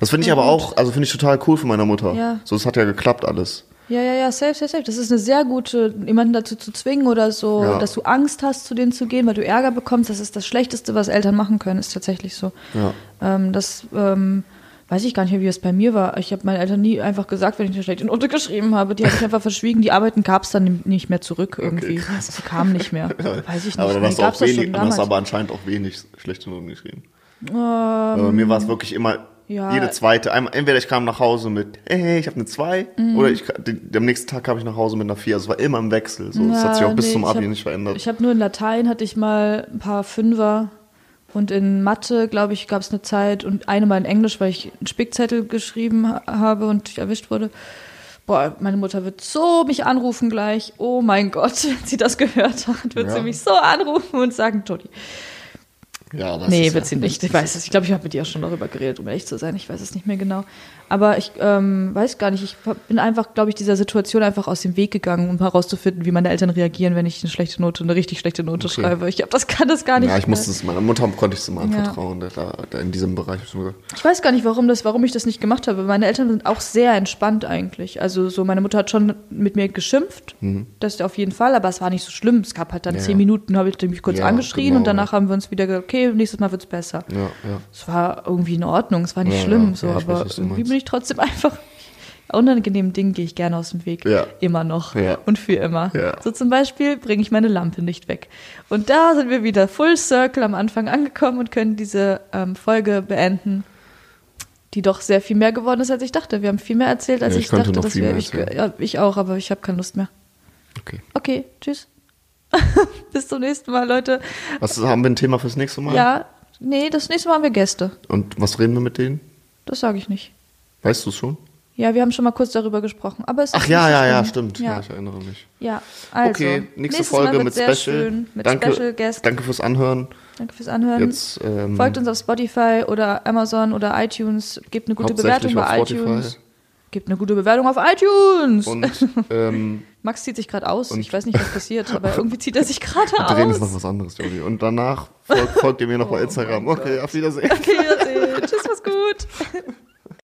Das finde ich aber auch, also finde ich total cool von meiner Mutter. Ja. So, es hat ja geklappt alles. Ja, ja, ja, safe, safe, safe. Das ist eine sehr gute, jemanden dazu zu zwingen oder so, Ja. dass du Angst hast, zu denen zu gehen, weil du Ärger bekommst. Das ist das Schlechteste, was Eltern machen können, ist tatsächlich so. Ja. Ähm, das ähm, weiß ich gar nicht mehr, wie es bei mir war. Ich habe meinen Eltern nie einfach gesagt, wenn ich eine schlechte Note geschrieben habe. Die habe ich einfach verschwiegen. Die Arbeiten gab es dann nicht mehr zurück irgendwie. krass. Sie kamen nicht mehr. *laughs* Weiß ich nicht. Aber dann hast du auch wenig, hast aber anscheinend auch wenig schlechte Noten geschrieben. aber bei mir war es wirklich immer ja. jede zweite. Einmal, entweder ich kam nach Hause mit, hey, ich habe eine 2 Mhm. oder ich, am nächsten Tag kam ich nach Hause mit einer 4. Also es war immer im Wechsel. So. das Ja, hat sich auch bis nee, zum ich Abi hab- nicht verändert. Ich habe nur in Latein hatte ich mal ein paar Fünfer und in Mathe, glaube ich, gab es eine Zeit und eine mal in Englisch, weil ich einen Spickzettel geschrieben ha- habe und ich erwischt wurde. Boah, meine Mutter wird so mich anrufen gleich. Oh mein Gott, *laughs* wenn sie das gehört hat, wird Ja. sie mich so anrufen und sagen, Toni. Ja, aber Nee, wird ja, sie nicht. Ich weiß es. Ich glaube, ich habe mit ihr auch schon darüber geredet, um ehrlich zu sein. Ich weiß es nicht mehr genau. Aber ich ähm, weiß gar nicht. Ich bin einfach, glaube ich, dieser Situation einfach aus dem Weg gegangen, um herauszufinden, wie meine Eltern reagieren, wenn ich eine schlechte Note, eine richtig schlechte Note Okay. schreibe. Ich glaube, das kann das gar nicht. Ja, ich musste es, meiner Mutter konnte ich es immer anvertrauen, da, der in diesem Bereich. Ich weiß gar nicht, warum das, warum ich das nicht gemacht habe. Meine Eltern sind auch sehr entspannt eigentlich. Also so, meine Mutter hat schon mit mir geschimpft, das auf jeden Fall, aber es war nicht so schlimm. Es gab halt dann Mhm. Ja. zehn Minuten, habe ich mich kurz Ja, angeschrien genau, und danach haben wir uns wieder gesagt, okay, nächstes Mal wird's besser. Ja, ja. Es war irgendwie in Ordnung, es war nicht schlimm, so, aber irgendwie bin ich trotzdem einfach *laughs* unangenehmen Dingen gehe ich gerne aus dem Weg. Ja. Immer noch. Ja. Und für immer. Ja. So zum Beispiel bringe ich meine Lampe nicht weg. Und da sind wir wieder Full Circle am Anfang angekommen und können diese ähm, Folge beenden, die doch sehr viel mehr geworden ist, als ich dachte. Wir haben viel mehr erzählt, als ich, ich dachte, dass wir. Ich, ich auch, aber ich habe keine Lust mehr. Okay. Okay, tschüss. *laughs* Bis zum nächsten Mal, Leute. Was haben wir ein Thema fürs nächste Mal? Ja, nee, das nächste Mal haben wir Gäste. Und was reden wir mit denen? Das sage ich nicht. Weißt du es schon? Ja, wir haben schon mal kurz darüber gesprochen. Aber es Ach ist ja, ja, ja, stimmt. Ja, Ja, ich erinnere mich. ja. also. okay, nächste Folge mit Special. Schön, mit danke, Special Guest. danke fürs Anhören. Danke fürs Anhören. Jetzt ähm, Folgt uns auf Spotify oder Amazon oder iTunes. Gebt eine gute Bewertung bei auf iTunes. Gebt eine gute Bewertung auf iTunes. und ähm, *laughs* Max zieht sich gerade aus. Und- ich weiß nicht, was passiert, aber *laughs* irgendwie zieht er sich gerade wir reden jetzt noch aus. was anderes, Jody. Und danach folgt, folgt ihr mir noch bei Oh Instagram. mein Okay, auf Wiedersehen. Okay, Wiedersehen. Tschüss, was gut. *laughs*